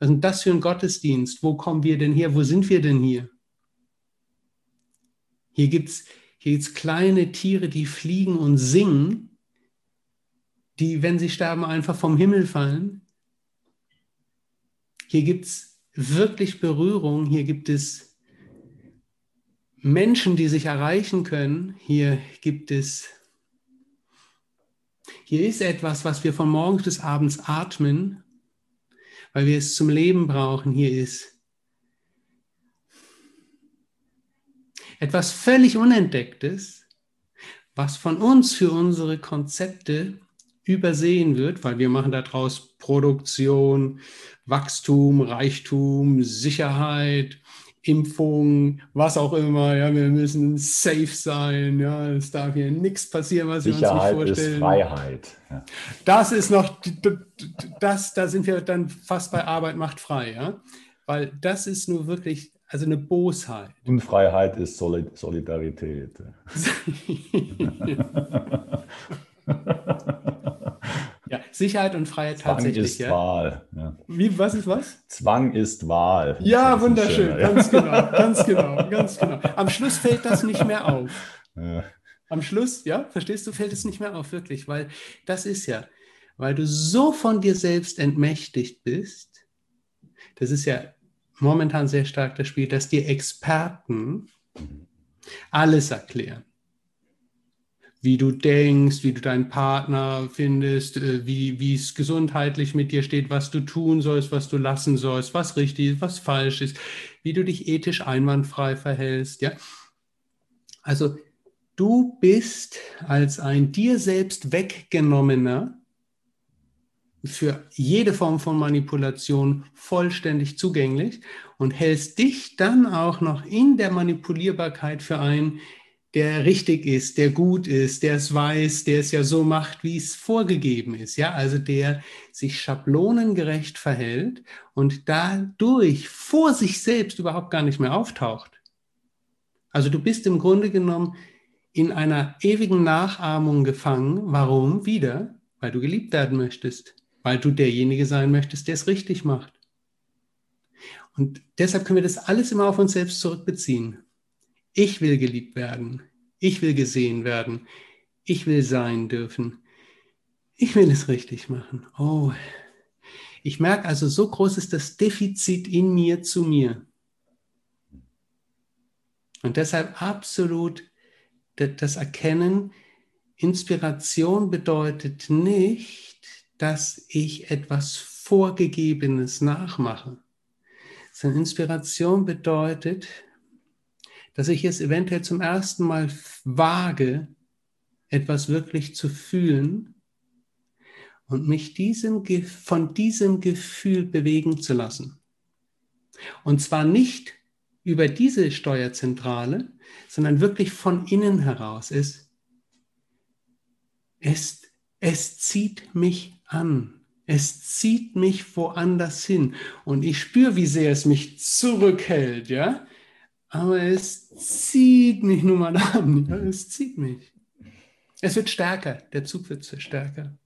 Was ist das für ein Gottesdienst? Wo kommen wir denn her? Wo sind wir denn hier? Hier gibt es hier gibt's kleine Tiere, die fliegen und singen die, wenn sie sterben, einfach vom Himmel fallen. Hier gibt es wirklich Berührung, hier gibt es Menschen, die sich erreichen können, hier gibt es, hier ist etwas, was wir von morgens bis abends atmen, weil wir es zum Leben brauchen, hier ist etwas völlig Unentdecktes, was von uns für unsere Konzepte übersehen wird, weil wir machen daraus Produktion, Wachstum, Reichtum, Sicherheit, Impfung, was auch immer. Ja, wir müssen safe sein. Ja, es darf hier nichts passieren, was Sicherheit wir uns nicht vorstellen. Ist Freiheit. Ja. Das ist noch, das, da sind wir dann fast bei Arbeit macht frei. Ja, weil das ist nur wirklich also eine Bosheit. Unfreiheit ist Solidarität. Ja, Sicherheit und Freiheit Zwang tatsächlich. ist ja. Wahl. Ja. Wie, was ist was? Zwang ist Wahl. Ja, wunderschön. Schöner, ganz genau, ganz genau, ganz genau. Am Schluss fällt das nicht mehr auf. Am Schluss, ja, verstehst du, fällt es nicht mehr auf, wirklich, weil das ist ja, weil du so von dir selbst entmächtigt bist, das ist ja momentan sehr stark das Spiel, dass dir Experten alles erklären wie du denkst, wie du deinen Partner findest, äh, wie, wie es gesundheitlich mit dir steht, was du tun sollst, was du lassen sollst, was richtig ist, was falsch ist, wie du dich ethisch einwandfrei verhältst. Ja? Also du bist als ein dir selbst weggenommener für jede Form von Manipulation vollständig zugänglich und hältst dich dann auch noch in der Manipulierbarkeit für einen, der richtig ist, der gut ist, der es weiß, der es ja so macht, wie es vorgegeben ist, ja, also der sich schablonengerecht verhält und dadurch vor sich selbst überhaupt gar nicht mehr auftaucht. Also du bist im Grunde genommen in einer ewigen Nachahmung gefangen. Warum? Wieder, weil du geliebt werden möchtest, weil du derjenige sein möchtest, der es richtig macht. Und deshalb können wir das alles immer auf uns selbst zurückbeziehen. Ich will geliebt werden. Ich will gesehen werden. Ich will sein dürfen. Ich will es richtig machen. Oh, ich merke also, so groß ist das Defizit in mir zu mir. Und deshalb absolut das Erkennen, Inspiration bedeutet nicht, dass ich etwas Vorgegebenes nachmache, sondern Inspiration bedeutet, dass ich es eventuell zum ersten Mal wage, etwas wirklich zu fühlen und mich diesem, von diesem Gefühl bewegen zu lassen. Und zwar nicht über diese Steuerzentrale, sondern wirklich von innen heraus. Es, es, es zieht mich an. Es zieht mich woanders hin. Und ich spüre, wie sehr es mich zurückhält, ja aber es zieht mich nun mal an. Ja, es zieht mich. Es wird stärker, der Zug wird stärker.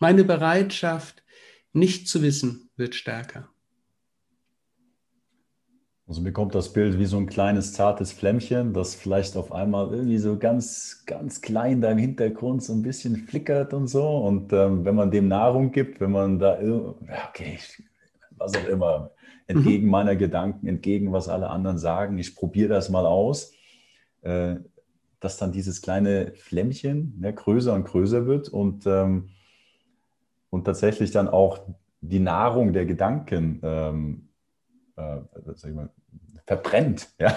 Meine Bereitschaft, nicht zu wissen, wird stärker. Also mir kommt das Bild wie so ein kleines zartes Flämmchen, das vielleicht auf einmal irgendwie so ganz, ganz klein da im Hintergrund so ein bisschen flickert und so. Und ähm, wenn man dem Nahrung gibt, wenn man da, okay, was auch immer, entgegen mhm. meiner Gedanken, entgegen was alle anderen sagen. Ich probiere das mal aus, äh, dass dann dieses kleine Flämmchen ne, größer und größer wird und, ähm, und tatsächlich dann auch die Nahrung der Gedanken ähm, äh, mal, verbrennt. Ja?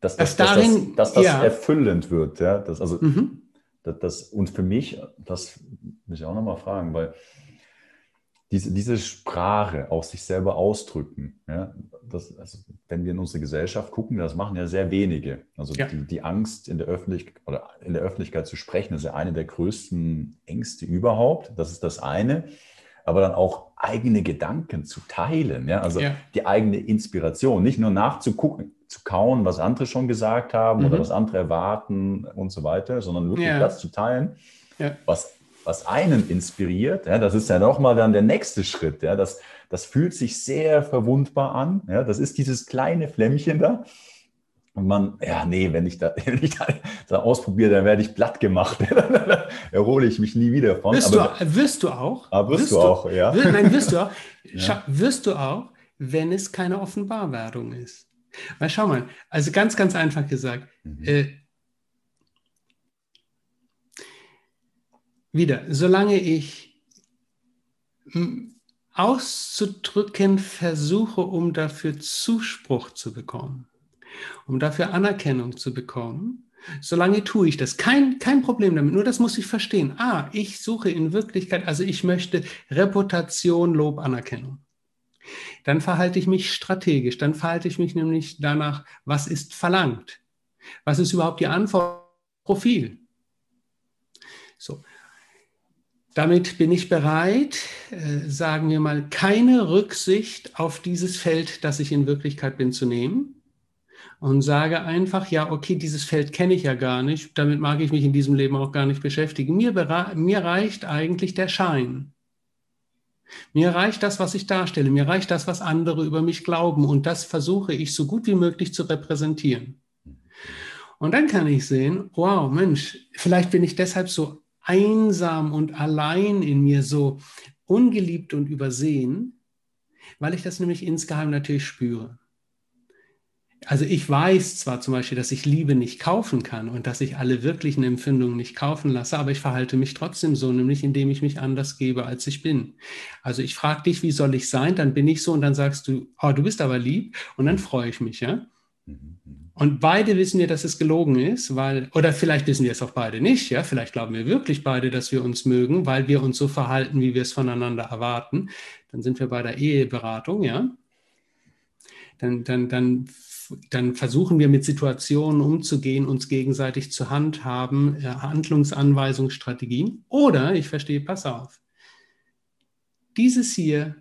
Dass, dass, dass, darin, dass, das, dass ja. erfüllend wird. Ja? Das, also, mhm. Das, und für mich, das muss ich auch nochmal fragen, weil diese, diese Sprache, auch sich selber ausdrücken, ja, das, also wenn wir in unsere Gesellschaft gucken, das machen ja sehr wenige. Also ja. die, die, Angst in der Öffentlichkeit oder in der Öffentlichkeit zu sprechen, ist ja eine der größten Ängste überhaupt. Das ist das eine. Aber dann auch eigene Gedanken zu teilen, ja, also ja. die eigene Inspiration, nicht nur nachzugucken, zu kauen, was andere schon gesagt haben mhm. oder was andere erwarten und so weiter, sondern wirklich das zu teilen, was was einen inspiriert, ja, das ist ja nochmal dann der nächste Schritt. Ja, das, das fühlt sich sehr verwundbar an. Ja, das ist dieses kleine Flämmchen da. Und man, ja, nee, wenn ich da, wenn ich da, da ausprobiere, dann werde ich platt gemacht. da erhole ich mich nie wieder von. Wirst, Aber, du, wirst du auch? Ah, wirst, wirst du auch, ja. nein, wirst du auch. Ja. Wirst du auch, wenn es keine Offenbarwerdung ist. Weil schau mal, also ganz, ganz einfach gesagt, mhm. äh, wieder, solange ich auszudrücken versuche, um dafür Zuspruch zu bekommen, um dafür Anerkennung zu bekommen, solange tue ich das. Kein, kein Problem damit, nur das muss ich verstehen. Ah, ich suche in Wirklichkeit, also ich möchte Reputation, Lob, Anerkennung. Dann verhalte ich mich strategisch, dann verhalte ich mich nämlich danach, was ist verlangt? Was ist überhaupt die Antwort? Profil. So, damit bin ich bereit, äh, sagen wir mal, keine Rücksicht auf dieses Feld, das ich in Wirklichkeit bin, zu nehmen und sage einfach, ja, okay, dieses Feld kenne ich ja gar nicht, damit mag ich mich in diesem Leben auch gar nicht beschäftigen. Mir, mir reicht eigentlich der Schein. Mir reicht das, was ich darstelle, mir reicht das, was andere über mich glauben und das versuche ich so gut wie möglich zu repräsentieren. Und dann kann ich sehen, wow, Mensch, vielleicht bin ich deshalb so einsam und allein in mir, so ungeliebt und übersehen, weil ich das nämlich insgeheim natürlich spüre. Also ich weiß zwar zum Beispiel, dass ich Liebe nicht kaufen kann und dass ich alle wirklichen Empfindungen nicht kaufen lasse, aber ich verhalte mich trotzdem so, nämlich indem ich mich anders gebe, als ich bin. Also ich frage dich, wie soll ich sein? Dann bin ich so und dann sagst du, oh, du bist aber lieb und dann freue ich mich, ja. Mhm. Und beide wissen wir, dass es gelogen ist, weil, oder vielleicht wissen wir es auch beide nicht, ja, vielleicht glauben wir wirklich beide, dass wir uns mögen, weil wir uns so verhalten, wie wir es voneinander erwarten. Dann sind wir bei der Eheberatung, ja. Dann, dann, dann, dann versuchen wir mit Situationen umzugehen, uns gegenseitig zu handhaben, äh, Handlungsanweisungsstrategien. Oder, ich verstehe, pass auf, dieses hier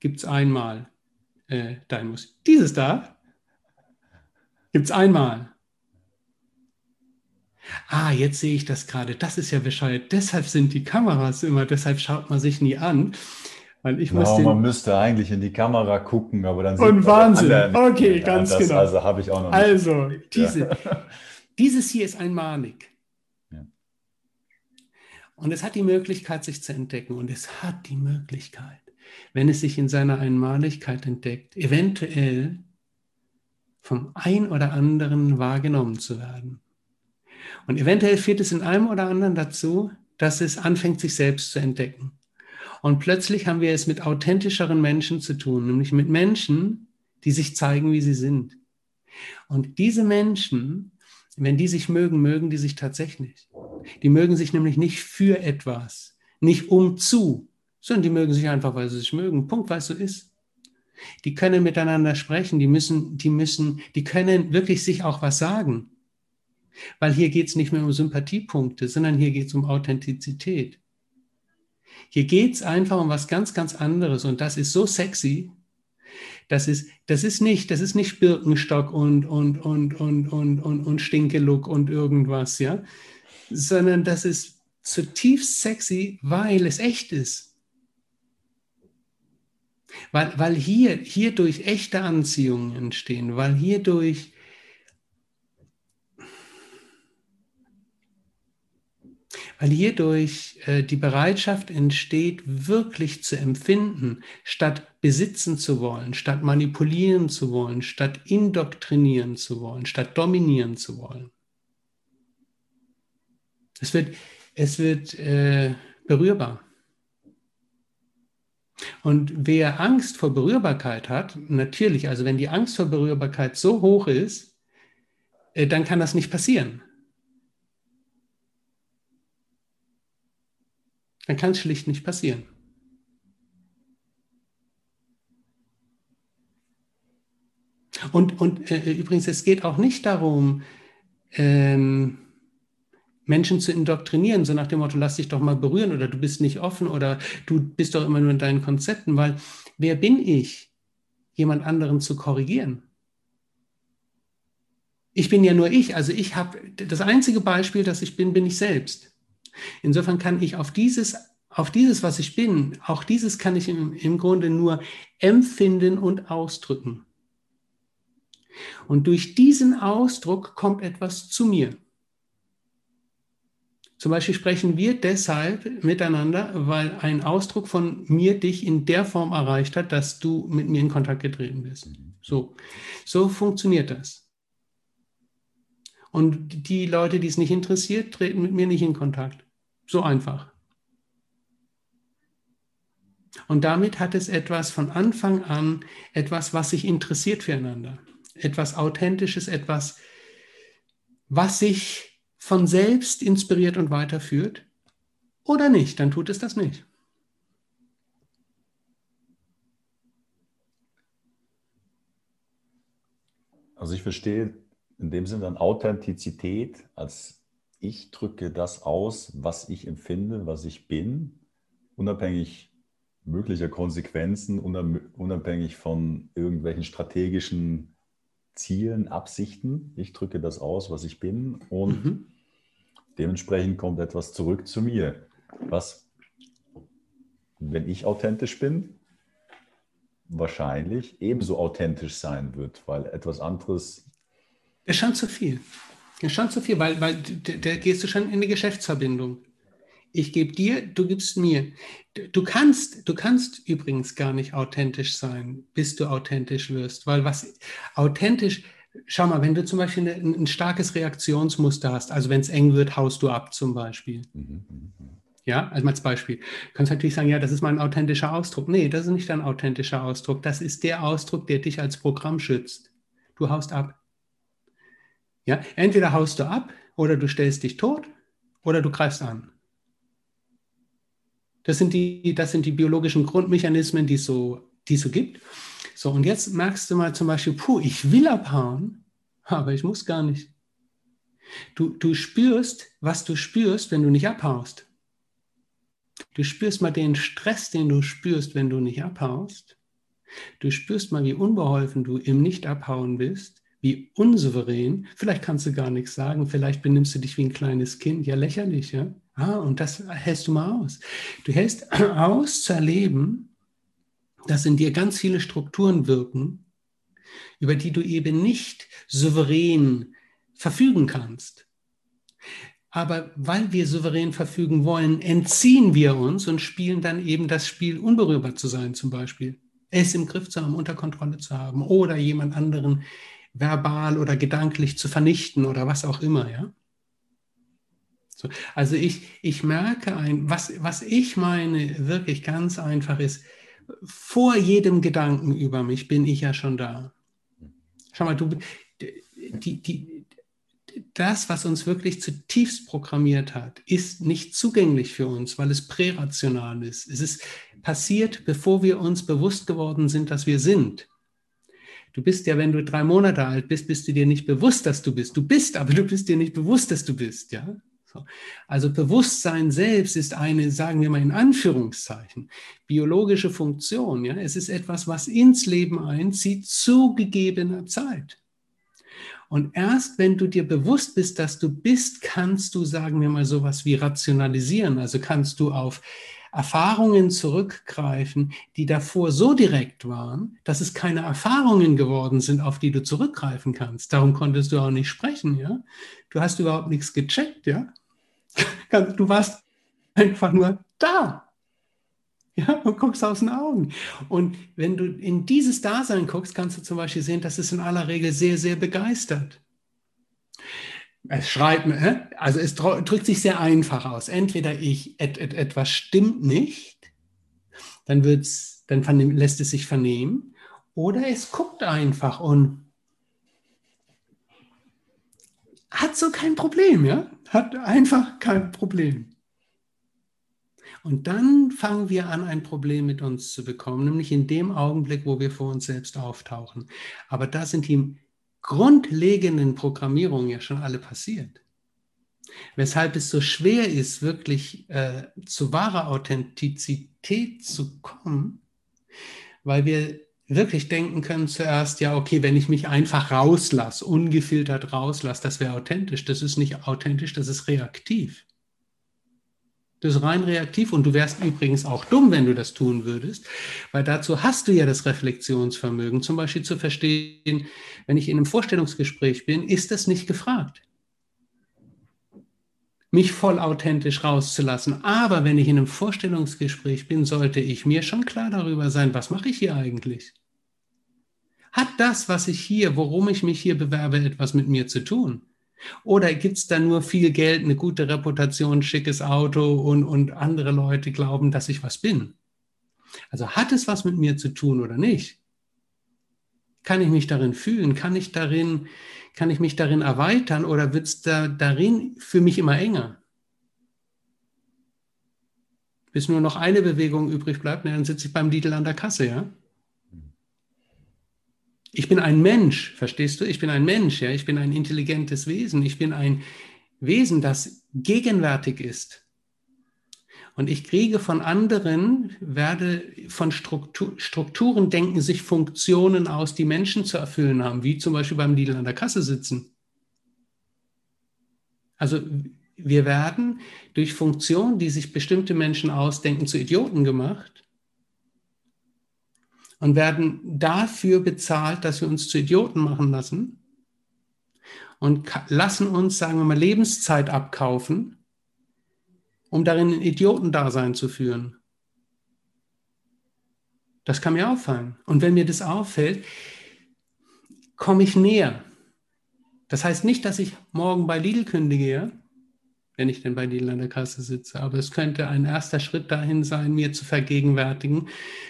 gibt es einmal, äh, dein muss, dieses da Gibt es einmal. Ah, jetzt sehe ich das gerade. Das ist ja bescheuert. Deshalb sind die Kameras immer, deshalb schaut man sich nie an. Weil ich genau, man müsste eigentlich in die Kamera gucken, aber dann Und Wahnsinn. Okay, ganz das, genau. Also habe ich auch noch. Also, diese, ja. dieses hier ist einmalig. Ja. Und es hat die Möglichkeit, sich zu entdecken. Und es hat die Möglichkeit, wenn es sich in seiner Einmaligkeit entdeckt, eventuell vom ein oder anderen wahrgenommen zu werden. Und eventuell führt es in einem oder anderen dazu, dass es anfängt, sich selbst zu entdecken. Und plötzlich haben wir es mit authentischeren Menschen zu tun, nämlich mit Menschen, die sich zeigen, wie sie sind. Und diese Menschen, wenn die sich mögen, mögen die sich tatsächlich. Die mögen sich nämlich nicht für etwas, nicht um zu, sondern die mögen sich einfach, weil sie sich mögen. Punkt, weil es so ist. Die können miteinander sprechen, die müssen, die müssen, die können wirklich sich auch was sagen. Weil hier geht es nicht mehr um Sympathiepunkte, sondern hier geht es um Authentizität. Hier geht es einfach um was ganz, ganz anderes und das ist so sexy. Das ist, das ist nicht, das ist nicht Birkenstock und, und, und, und, und, und, und Stinkelook und irgendwas, ja, sondern das ist zutiefst sexy, weil es echt ist. Weil, weil hier, hierdurch echte Anziehungen entstehen, weil hierdurch weil hierdurch äh, die Bereitschaft entsteht, wirklich zu empfinden, statt besitzen zu wollen, statt manipulieren zu wollen, statt indoktrinieren zu wollen, statt dominieren zu wollen. Es wird, es wird äh, berührbar. Und wer Angst vor Berührbarkeit hat, natürlich, also wenn die Angst vor Berührbarkeit so hoch ist, äh, dann kann das nicht passieren. Dann kann es schlicht nicht passieren. Und, und äh, übrigens, es geht auch nicht darum, ähm, Menschen zu indoktrinieren, so nach dem Motto, lass dich doch mal berühren oder du bist nicht offen oder du bist doch immer nur in deinen Konzepten, weil wer bin ich, jemand anderen zu korrigieren? Ich bin ja nur ich, also ich habe das einzige Beispiel, das ich bin, bin ich selbst. Insofern kann ich auf dieses, auf dieses, was ich bin, auch dieses kann ich im, im Grunde nur empfinden und ausdrücken. Und durch diesen Ausdruck kommt etwas zu mir. Zum Beispiel sprechen wir deshalb miteinander, weil ein Ausdruck von mir dich in der Form erreicht hat, dass du mit mir in Kontakt getreten bist. So, so funktioniert das. Und die Leute, die es nicht interessiert, treten mit mir nicht in Kontakt. So einfach. Und damit hat es etwas von Anfang an, etwas, was sich interessiert füreinander. Etwas Authentisches, etwas, was sich von selbst inspiriert und weiterführt oder nicht, dann tut es das nicht. Also ich verstehe in dem Sinne dann Authentizität als ich drücke das aus, was ich empfinde, was ich bin, unabhängig möglicher Konsequenzen, unabhängig von irgendwelchen strategischen Zielen, Absichten. Ich drücke das aus, was ich bin und mhm. dementsprechend kommt etwas zurück zu mir, was, wenn ich authentisch bin, wahrscheinlich ebenso authentisch sein wird, weil etwas anderes. Es scheint zu viel. Es scheint zu viel, weil, weil da gehst du schon in eine Geschäftsverbindung. Ich gebe dir, du gibst mir. Du kannst, du kannst übrigens gar nicht authentisch sein, bis du authentisch wirst, weil was authentisch, schau mal, wenn du zum Beispiel ein, ein starkes Reaktionsmuster hast, also wenn es eng wird, haust du ab zum Beispiel. Mhm, mhm. Ja, also als Beispiel. Du kannst natürlich sagen, ja, das ist mein authentischer Ausdruck. Nee, das ist nicht dein authentischer Ausdruck. Das ist der Ausdruck, der dich als Programm schützt. Du haust ab. Ja, entweder haust du ab oder du stellst dich tot oder du greifst an. Das sind die, das sind die biologischen Grundmechanismen, die so, die so gibt. So, und jetzt merkst du mal zum Beispiel, puh, ich will abhauen, aber ich muss gar nicht. Du, du spürst, was du spürst, wenn du nicht abhaust. Du spürst mal den Stress, den du spürst, wenn du nicht abhaust. Du spürst mal, wie unbeholfen du im Nicht-Abhauen bist, wie unsouverän. Vielleicht kannst du gar nichts sagen, vielleicht benimmst du dich wie ein kleines Kind. Ja, lächerlich, ja. Ah, und das hältst du mal aus. Du hältst aus zu erleben, dass in dir ganz viele Strukturen wirken, über die du eben nicht souverän verfügen kannst. Aber weil wir souverän verfügen wollen, entziehen wir uns und spielen dann eben das Spiel, unberührbar zu sein zum Beispiel. Es im Griff zu haben, unter Kontrolle zu haben oder jemand anderen verbal oder gedanklich zu vernichten oder was auch immer, ja. So, also ich, ich merke ein, was, was ich meine, wirklich ganz einfach ist, vor jedem Gedanken über mich bin ich ja schon da. Schau mal, du, die, die, das, was uns wirklich zutiefst programmiert hat, ist nicht zugänglich für uns, weil es prärational ist. Es ist passiert, bevor wir uns bewusst geworden sind, dass wir sind. Du bist ja, wenn du drei Monate alt bist, bist du dir nicht bewusst, dass du bist. Du bist, aber du bist dir nicht bewusst, dass du bist, ja. So. Also Bewusstsein selbst ist eine, sagen wir mal in Anführungszeichen, biologische Funktion. Ja? Es ist etwas, was ins Leben einzieht zu gegebener Zeit. Und erst wenn du dir bewusst bist, dass du bist, kannst du, sagen wir mal, sowas wie rationalisieren. Also kannst du auf Erfahrungen zurückgreifen, die davor so direkt waren, dass es keine Erfahrungen geworden sind, auf die du zurückgreifen kannst. Darum konntest du auch nicht sprechen, ja. Du hast überhaupt nichts gecheckt, ja. Du warst einfach nur da. Ja, und guckst aus den Augen. Und wenn du in dieses Dasein guckst, kannst du zum Beispiel sehen, dass es in aller Regel sehr, sehr begeistert. Es schreibt, also es drückt sich sehr einfach aus. Entweder ich, et, et, etwas stimmt nicht, dann, wird's, dann lässt es sich vernehmen, oder es guckt einfach und hat so kein Problem, ja? Hat einfach kein Problem. Und dann fangen wir an, ein Problem mit uns zu bekommen, nämlich in dem Augenblick, wo wir vor uns selbst auftauchen. Aber da sind die grundlegenden Programmierungen ja schon alle passiert. Weshalb es so schwer ist, wirklich äh, zu wahrer Authentizität zu kommen, weil wir wirklich denken können zuerst, ja, okay, wenn ich mich einfach rauslasse, ungefiltert rauslasse, das wäre authentisch. Das ist nicht authentisch, das ist reaktiv. Das ist rein reaktiv und du wärst übrigens auch dumm, wenn du das tun würdest, weil dazu hast du ja das Reflexionsvermögen, zum Beispiel zu verstehen, wenn ich in einem Vorstellungsgespräch bin, ist das nicht gefragt, mich voll authentisch rauszulassen. Aber wenn ich in einem Vorstellungsgespräch bin, sollte ich mir schon klar darüber sein, was mache ich hier eigentlich? Hat das, was ich hier, worum ich mich hier bewerbe, etwas mit mir zu tun? Oder gibt es da nur viel Geld, eine gute Reputation, schickes Auto und, und andere Leute glauben, dass ich was bin? Also hat es was mit mir zu tun oder nicht? Kann ich mich darin fühlen? Kann ich darin, kann ich mich darin erweitern oder wird es da, darin für mich immer enger? Bis nur noch eine Bewegung übrig bleibt, dann sitze ich beim Lidl an der Kasse, ja? Ich bin ein Mensch, verstehst du? Ich bin ein Mensch, ja, ich bin ein intelligentes Wesen, ich bin ein Wesen, das gegenwärtig ist. Und ich kriege von anderen, werde von Struktur, Strukturen denken sich Funktionen aus, die Menschen zu erfüllen haben, wie zum Beispiel beim Lidl an der Kasse sitzen. Also wir werden durch Funktionen, die sich bestimmte Menschen ausdenken, zu Idioten gemacht und werden dafür bezahlt, dass wir uns zu Idioten machen lassen und lassen uns, sagen wir mal, Lebenszeit abkaufen, um darin ein Idiotendasein zu führen. Das kann mir auffallen. Und wenn mir das auffällt, komme ich näher. Das heißt nicht, dass ich morgen bei Lidl kündige, wenn ich denn bei der Kasse sitze. Aber es könnte ein erster Schritt dahin sein, mir zu vergegenwärtigen,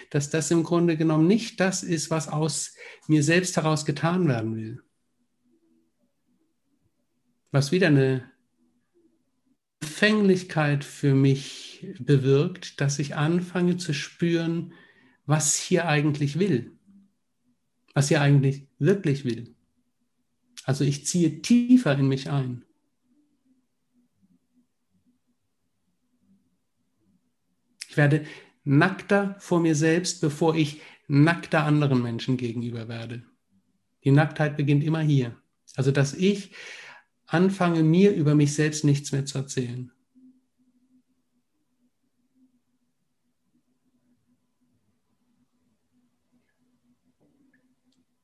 dass das im Grunde genommen nicht das ist, was aus mir selbst heraus getan werden will. Was wieder eine Empfänglichkeit für mich bewirkt, dass ich anfange zu spüren, was hier eigentlich will, was hier eigentlich wirklich will. Also ich ziehe tiefer in mich ein. Ich werde nackter vor mir selbst, bevor ich nackter anderen Menschen gegenüber werde. Die Nacktheit beginnt immer hier. Also, dass ich anfange, mir über mich selbst nichts mehr zu erzählen.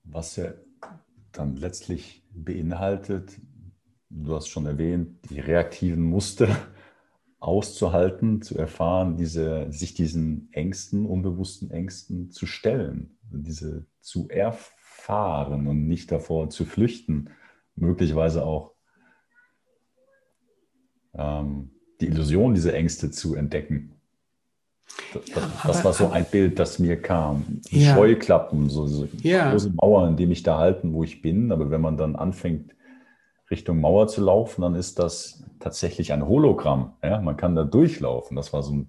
Was ja dann letztlich beinhaltet, du hast schon erwähnt, die reaktiven Muster auszuhalten, zu erfahren, diese, sich diesen Ängsten, unbewussten Ängsten zu stellen, diese zu erfahren und nicht davor zu flüchten, möglicherweise auch ähm, die Illusion dieser Ängste zu entdecken. Das, ja, das, das war so ein Bild, das mir kam. Ja. Scheuklappen, so, so ja. große Mauern, die mich da halten, wo ich bin. Aber wenn man dann anfängt, Richtung Mauer zu laufen, dann ist das tatsächlich ein Hologramm. Ja? Man kann da durchlaufen. Das war so ein.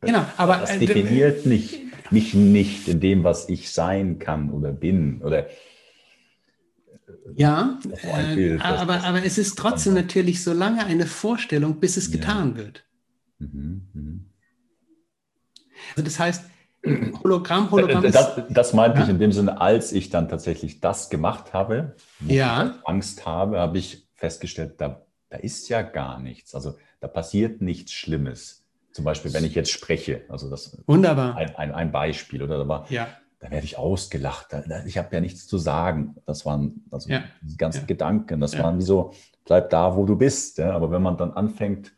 Genau, aber das äh, definiert nicht, mich nicht in dem, was ich sein kann oder bin oder. Ja, äh, Bild, aber, aber es ist trotzdem natürlich so lange eine Vorstellung, bis es getan ja. wird. Mhm, mh. Also das heißt, Hologramm, Hologramm. Das, das meinte ja? ich in dem Sinne, als ich dann tatsächlich das gemacht habe, ja. Angst habe, habe ich festgestellt, da, da ist ja gar nichts. Also da passiert nichts Schlimmes. Zum Beispiel, wenn ich jetzt spreche, also das Wunderbar. Ein, ein, ein Beispiel, oder da war, ja. da werde ich ausgelacht. Ich habe ja nichts zu sagen. Das waren also ja. die ganzen. Gedanken. Das waren wie so, bleib da, wo du bist. Aber wenn man dann anfängt,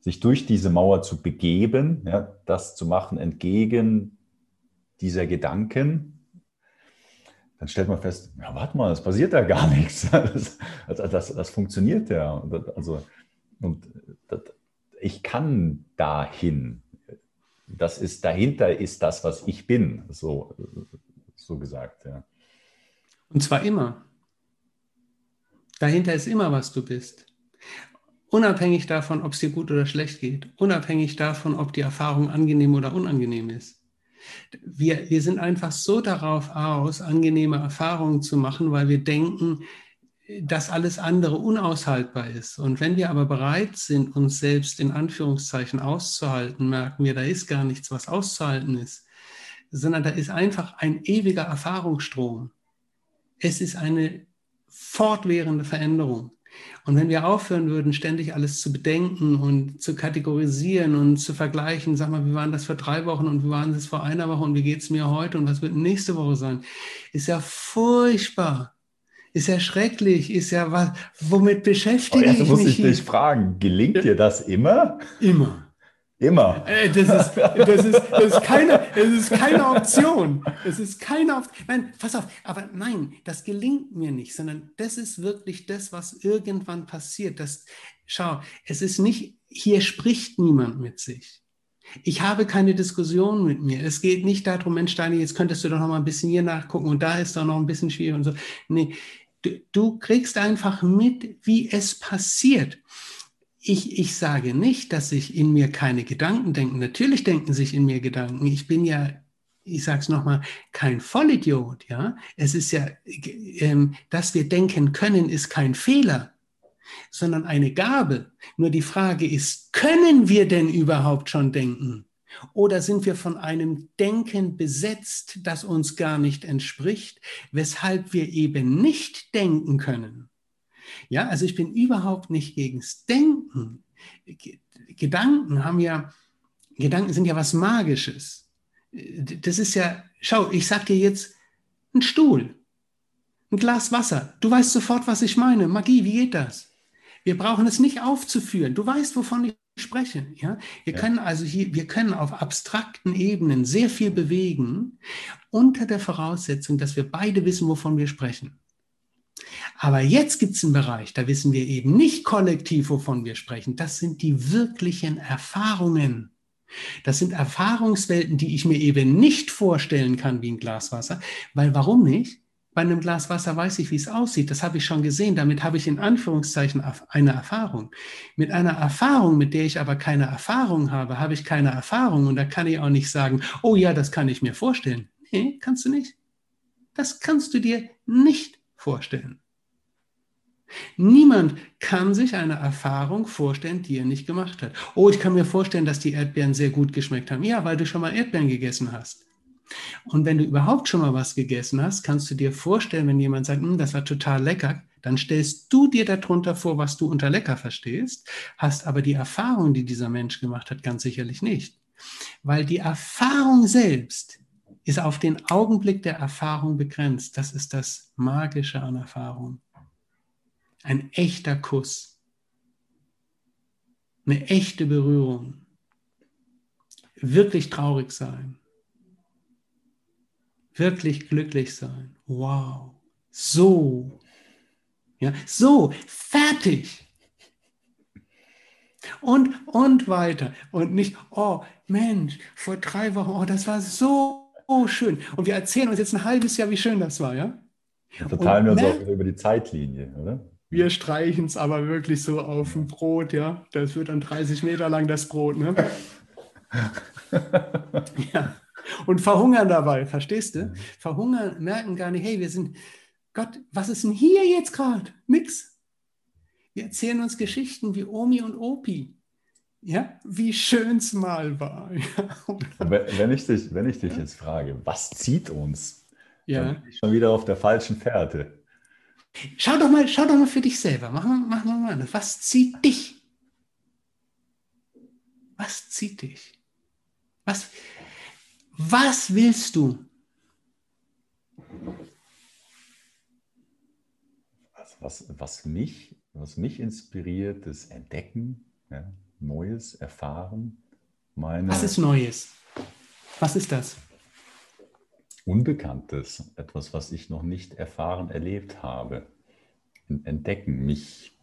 sich durch diese Mauer zu begeben, ja, das zu machen entgegen dieser Gedanken, dann stellt man fest, ja, warte mal, es passiert da gar nichts. Das, das, das funktioniert ja. Also, und das, ich kann dahin. Das ist dahinter ist das, was ich bin, so, so gesagt. Ja. Und zwar immer. Dahinter ist immer, was du bist. Unabhängig davon, ob es dir gut oder schlecht geht. Unabhängig davon, ob die Erfahrung angenehm oder unangenehm ist. Wir, wir sind einfach so darauf aus, angenehme Erfahrungen zu machen, weil wir denken, dass alles andere unaushaltbar ist. Und wenn wir aber bereit sind, uns selbst in Anführungszeichen auszuhalten, merken wir, da ist gar nichts, was auszuhalten ist, sondern da ist einfach ein ewiger Erfahrungsstrom. Es ist eine fortwährende Veränderung. Und wenn wir aufhören würden, ständig alles zu bedenken und zu kategorisieren und zu vergleichen, sag mal, wie waren das vor drei Wochen und wie waren das vor einer Woche und wie geht es mir heute und was wird nächste Woche sein, ist ja furchtbar. Ist ja schrecklich, ist ja was, womit beschäftige oh, ich mich? muss ich dich fragen, gelingt dir das immer? Immer. Immer. Äh, das ist, das ist, das ist, keine, das ist keine Option. Das ist keine Option. Nein, pass auf. Aber nein, das gelingt mir nicht, sondern das ist wirklich das, was irgendwann passiert. Das, schau, es ist nicht, hier spricht niemand mit sich. Ich habe keine Diskussion mit mir. Es geht nicht darum, Mensch, Steini, jetzt könntest du doch noch mal ein bisschen hier nachgucken und da ist doch noch ein bisschen schwierig und so. Nee, du, du kriegst einfach mit, wie es passiert ich, ich sage nicht, dass sich in mir keine Gedanken denken. Natürlich denken sich in mir Gedanken. Ich bin ja, ich sage es nochmal, kein Vollidiot. Ja? Es ist ja, ähm, dass wir denken können, ist kein Fehler, sondern eine Gabe. Nur die Frage ist, können wir denn überhaupt schon denken? Oder sind wir von einem Denken besetzt, das uns gar nicht entspricht, weshalb wir eben nicht denken können? Ja, also ich bin überhaupt nicht gegens Denken. Gedanken haben ja, Gedanken sind ja was Magisches. Das ist ja, schau, ich sag dir jetzt ein Stuhl, ein Glas Wasser. Du weißt sofort, was ich meine. Magie, wie geht das? Wir brauchen es nicht aufzuführen. Du weißt, wovon ich spreche. Ja? Wir ja. können also hier, wir können auf abstrakten Ebenen sehr viel bewegen, unter der Voraussetzung, dass wir beide wissen, wovon wir sprechen. Aber jetzt gibt es einen Bereich, da wissen wir eben nicht kollektiv, wovon wir sprechen. Das sind die wirklichen Erfahrungen. Das sind Erfahrungswelten, die ich mir eben nicht vorstellen kann wie ein Glas Wasser. Weil warum nicht? Bei einem Glas Wasser weiß ich, wie es aussieht. Das habe ich schon gesehen. Damit habe ich in Anführungszeichen eine Erfahrung. Mit einer Erfahrung, mit der ich aber keine Erfahrung habe, habe ich keine Erfahrung. Und da kann ich auch nicht sagen, oh ja, das kann ich mir vorstellen. Nee, kannst du nicht. Das kannst du dir nicht vorstellen. Niemand kann sich eine Erfahrung vorstellen, die er nicht gemacht hat. Oh, ich kann mir vorstellen, dass die Erdbeeren sehr gut geschmeckt haben. Ja, weil du schon mal Erdbeeren gegessen hast. Und wenn du überhaupt schon mal was gegessen hast, kannst du dir vorstellen, wenn jemand sagt, hm, das war total lecker, dann stellst du dir darunter vor, was du unter lecker verstehst, hast aber die Erfahrung, die dieser Mensch gemacht hat, ganz sicherlich nicht. Weil die Erfahrung selbst ist auf den Augenblick der Erfahrung begrenzt. Das ist das Magische an Erfahrung. Ein echter Kuss. Eine echte Berührung. Wirklich traurig sein. Wirklich glücklich sein. Wow. So. Ja, so, fertig. Und, und weiter. Und nicht, oh Mensch, vor drei Wochen, oh, das war so schön. Und wir erzählen uns jetzt ein halbes Jahr, wie schön das war, ja? Dann verteilen wir uns auch über die Zeitlinie, oder? Wir streichen es aber wirklich so auf dem Brot, ja. Das wird dann 30 Meter lang das Brot, ne? ja. Und verhungern dabei, verstehst du? Verhungern, merken gar nicht, hey, wir sind, Gott, was ist denn hier jetzt gerade? Nix. Wir erzählen uns Geschichten wie Omi und Opi. Ja, wie schön es mal war. wenn, ich dich, wenn ich dich jetzt frage, was zieht uns? Ja. Dann bin ich schon wieder auf der falschen Fährte. Schau doch mal, schau doch mal für dich selber. Mach mal, mach mal, mal. Was zieht dich? Was zieht dich? Was, was willst du? Also was, was, mich, was mich inspiriert, ist Entdecken, ja, Neues, Erfahren. Meine was ist Neues? Was ist das? Unbekanntes, etwas, was ich noch nicht erfahren, erlebt habe. Entdecken, mich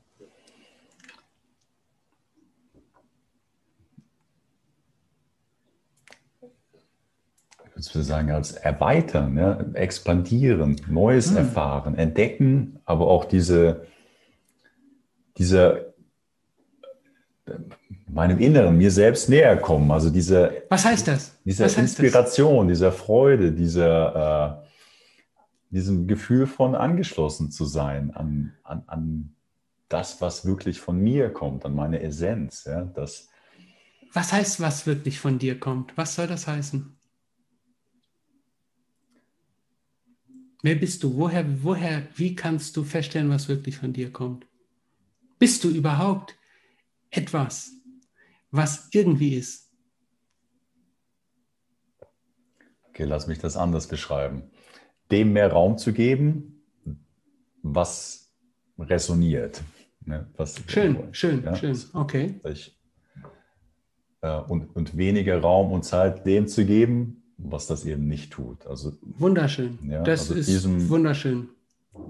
ich würde sagen, als erweitern, ja, expandieren, Neues hm. erfahren, entdecken, aber auch diese, diese meinem Inneren, mir selbst näher kommen. Also diese, Was heißt das? Diese heißt Inspiration, das? dieser Freude, dieser, äh, diesem Gefühl von angeschlossen zu sein an, an, an das, was wirklich von mir kommt, an meine Essenz. Ja, das, was heißt, was wirklich von dir kommt? Was soll das heißen? Wer bist du? Woher, woher, wie kannst du feststellen, was wirklich von dir kommt? Bist du überhaupt etwas, was irgendwie ist? Okay, lass mich das anders beschreiben. Dem mehr Raum zu geben, was resoniert. Ne? Was schön, schön, ja, schön. Okay. Ich, äh, und, und weniger Raum und Zeit dem zu geben, was das eben nicht tut. Also, wunderschön. Ja, das also ist diesem, wunderschön.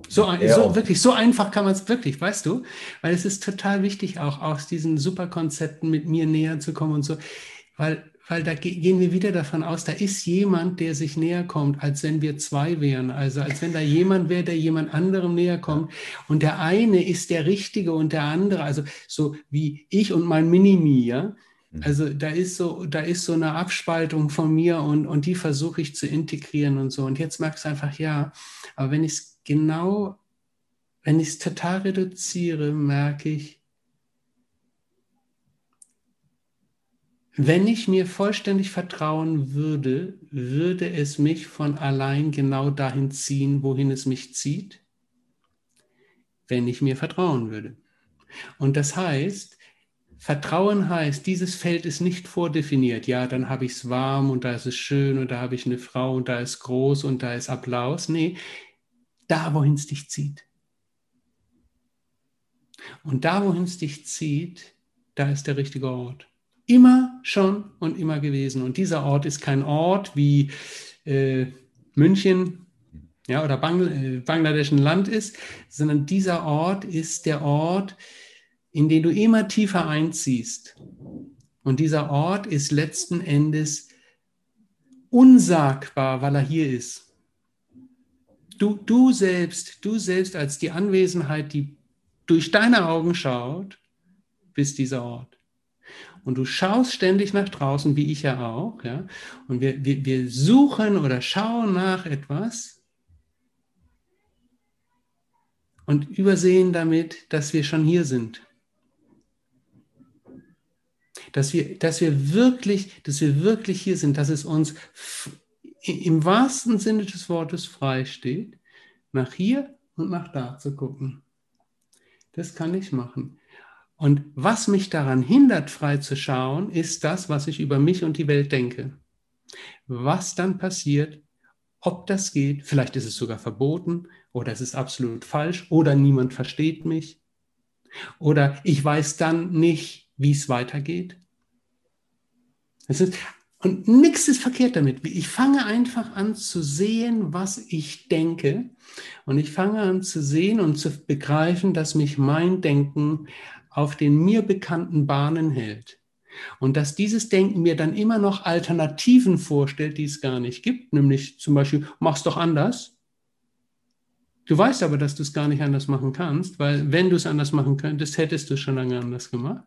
So, so wirklich, so einfach kann man es wirklich, weißt du? Weil es ist total wichtig, auch aus diesen Superkonzepten mit mir näher zu kommen und so. Weil, weil da gehen wir wieder davon aus, da ist jemand, der sich näher kommt, als wenn wir zwei wären. Also als wenn da jemand wäre, der jemand anderem näher kommt. Und der eine ist der Richtige und der andere, also so wie ich und mein Minimi, ja. Mhm. Also da ist so, da ist so eine Abspaltung von mir und, und die versuche ich zu integrieren und so. Und jetzt merkst du einfach, ja, aber wenn ich es genau, wenn ich es total reduziere, merke ich, wenn ich mir vollständig vertrauen würde, würde es mich von allein genau dahin ziehen, wohin es mich zieht, wenn ich mir vertrauen würde. Und das heißt, Vertrauen heißt, dieses Feld ist nicht vordefiniert. Ja, dann habe ich es warm und da ist es schön und da habe ich eine Frau und da ist groß und da ist Applaus. Nee, da, wohin es dich zieht. Und da, wohin es dich zieht, da ist der richtige Ort. Immer schon und immer gewesen. Und dieser Ort ist kein Ort wie äh, München ja, oder Bangl äh, Bangladesch ein Land ist, sondern dieser Ort ist der Ort, in den du immer tiefer einziehst. Und dieser Ort ist letzten Endes unsagbar, weil er hier ist. Du, du selbst, du selbst als die Anwesenheit, die durch deine Augen schaut, bist dieser Ort. Und du schaust ständig nach draußen, wie ich ja auch. Ja? Und wir, wir, wir suchen oder schauen nach etwas und übersehen damit, dass wir schon hier sind dass wir, dass wir wirklich, dass wir wirklich hier sind, dass es uns im wahrsten Sinne des Wortes frei steht, nach hier und nach da zu gucken. Das kann ich machen. Und was mich daran hindert, frei zu schauen, ist das, was ich über mich und die Welt denke. Was dann passiert, ob das geht, vielleicht ist es sogar verboten oder es ist absolut falsch oder niemand versteht mich oder ich weiß dann nicht, wie es weitergeht. Es ist, und nichts ist verkehrt damit. Ich fange einfach an zu sehen, was ich denke. Und ich fange an zu sehen und zu begreifen, dass mich mein Denken auf den mir bekannten Bahnen hält. Und dass dieses Denken mir dann immer noch Alternativen vorstellt, die es gar nicht gibt. Nämlich zum Beispiel, mach's doch anders. Du weißt aber, dass du es gar nicht anders machen kannst, weil wenn du es anders machen könntest, hättest du es schon lange anders gemacht.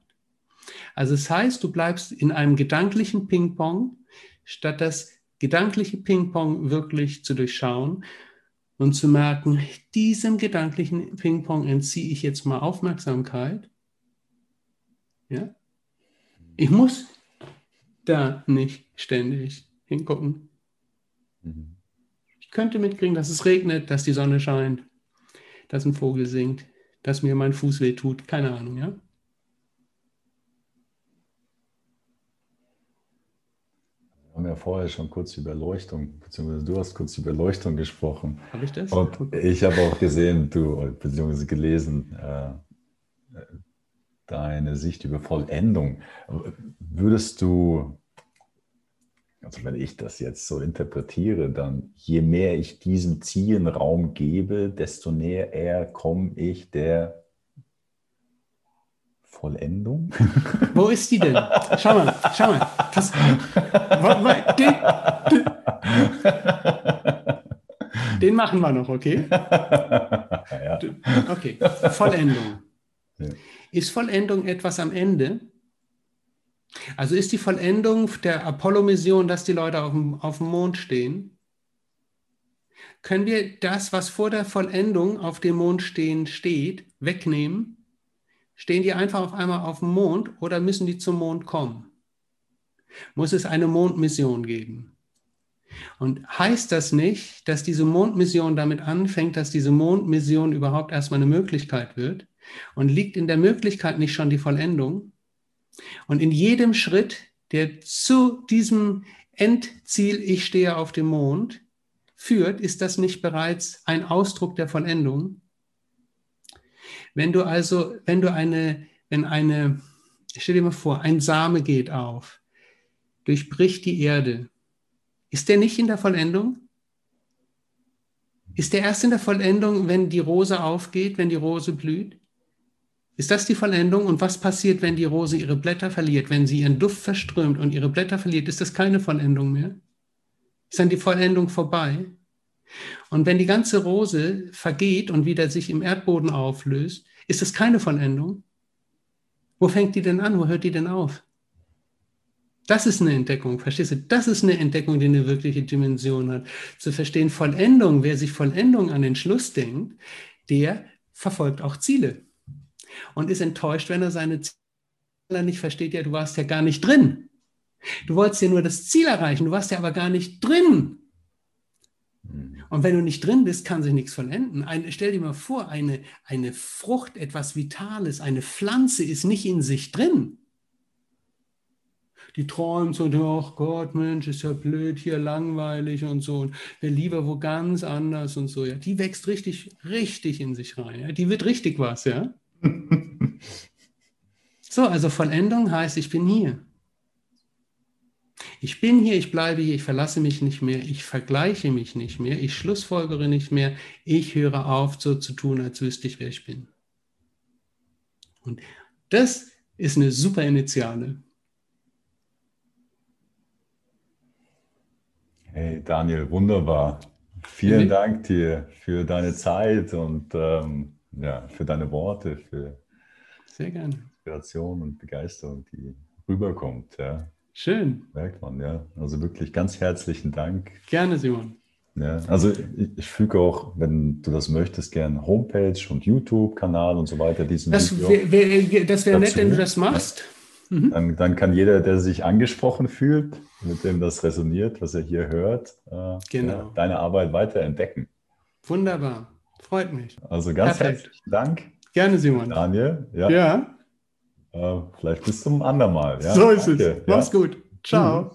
Also es das heißt, du bleibst in einem gedanklichen Ping-Pong, statt das gedankliche Ping-Pong wirklich zu durchschauen und zu merken, diesem gedanklichen Ping-Pong entziehe ich jetzt mal Aufmerksamkeit. Ja? Ich muss da nicht ständig hingucken. Ich könnte mitkriegen, dass es regnet, dass die Sonne scheint, dass ein Vogel singt, dass mir mein Fuß weh tut. Keine Ahnung, ja? Ja vorher schon kurz über Leuchtung, beziehungsweise du hast kurz über Leuchtung gesprochen. Habe ich das? Und okay. ich habe auch gesehen, du, beziehungsweise gelesen, äh, deine Sicht über Vollendung. Würdest du, also wenn ich das jetzt so interpretiere, dann je mehr ich diesem Zielen Raum gebe, desto näher komme ich der Vollendung? Wo ist die denn? Schau mal, schau mal. Das, den, den, den, machen wir noch, okay? Ja. Okay, Vollendung. Ja. Ist Vollendung etwas am Ende? Also ist die Vollendung der Apollo-Mission, dass die Leute auf dem, auf dem Mond stehen? Können wir das, was vor der Vollendung auf dem Mond stehen steht, wegnehmen? Stehen die einfach auf einmal auf dem Mond oder müssen die zum Mond kommen? Muss es eine Mondmission geben? Und heißt das nicht, dass diese Mondmission damit anfängt, dass diese Mondmission überhaupt erstmal eine Möglichkeit wird? Und liegt in der Möglichkeit nicht schon die Vollendung? Und in jedem Schritt, der zu diesem Endziel, ich stehe auf dem Mond, führt, ist das nicht bereits ein Ausdruck der Vollendung? Wenn du also, wenn du eine, wenn eine, stell dir mal vor, ein Same geht auf, durchbricht die Erde, ist der nicht in der Vollendung? Ist der erst in der Vollendung, wenn die Rose aufgeht, wenn die Rose blüht? Ist das die Vollendung? Und was passiert, wenn die Rose ihre Blätter verliert, wenn sie ihren Duft verströmt und ihre Blätter verliert? Ist das keine Vollendung mehr? Ist dann die Vollendung vorbei? Und wenn die ganze Rose vergeht und wieder sich im Erdboden auflöst, ist das keine Vollendung? Wo fängt die denn an? Wo hört die denn auf? Das ist eine Entdeckung, verstehst du? Das ist eine Entdeckung, die eine wirkliche Dimension hat. Zu verstehen, Vollendung, wer sich Vollendung an den Schluss denkt, der verfolgt auch Ziele und ist enttäuscht, wenn er seine Ziele nicht versteht. Ja, du warst ja gar nicht drin. Du wolltest ja nur das Ziel erreichen, du warst ja aber gar nicht drin. Und wenn du nicht drin bist, kann sich nichts vollenden. Ein, stell dir mal vor, eine, eine Frucht, etwas Vitales, eine Pflanze ist nicht in sich drin. Die träumt so, ach Gott, Mensch, ist ja blöd, hier langweilig und so. Und wir lieber wo ganz anders und so. Ja, die wächst richtig, richtig in sich rein. Ja? Die wird richtig was, ja. so, also Vollendung heißt, ich bin hier. Ich bin hier, ich bleibe hier, ich verlasse mich nicht mehr, ich vergleiche mich nicht mehr, ich schlussfolgere nicht mehr, ich höre auf, so zu tun, als wüsste ich, wer ich bin. Und das ist eine super Initiale. Hey Daniel, wunderbar. Vielen Dank dir für deine Zeit und ähm, ja, für deine Worte, für. Inspiration und Begeisterung, die rüberkommt. Ja. Schön. Merkt man, ja. Also wirklich ganz herzlichen Dank. Gerne, Simon. Ja, also ich, ich füge auch, wenn du das möchtest, gerne Homepage und YouTube-Kanal und so weiter. Diesen das wäre wär, nett, wenn du das machst. Mhm. Dann, dann, kann jeder, der sich angesprochen fühlt, mit dem das resoniert, was er hier hört, äh, genau. ja, deine Arbeit weiter entdecken. Wunderbar. Freut mich. Also ganz Perfekt. herzlichen Dank. Gerne, Simon. Daniel. Ja. ja. Äh, vielleicht bis zum andermal. Ja? So ist Danke. es. Mach's gut. Ciao. Mhm.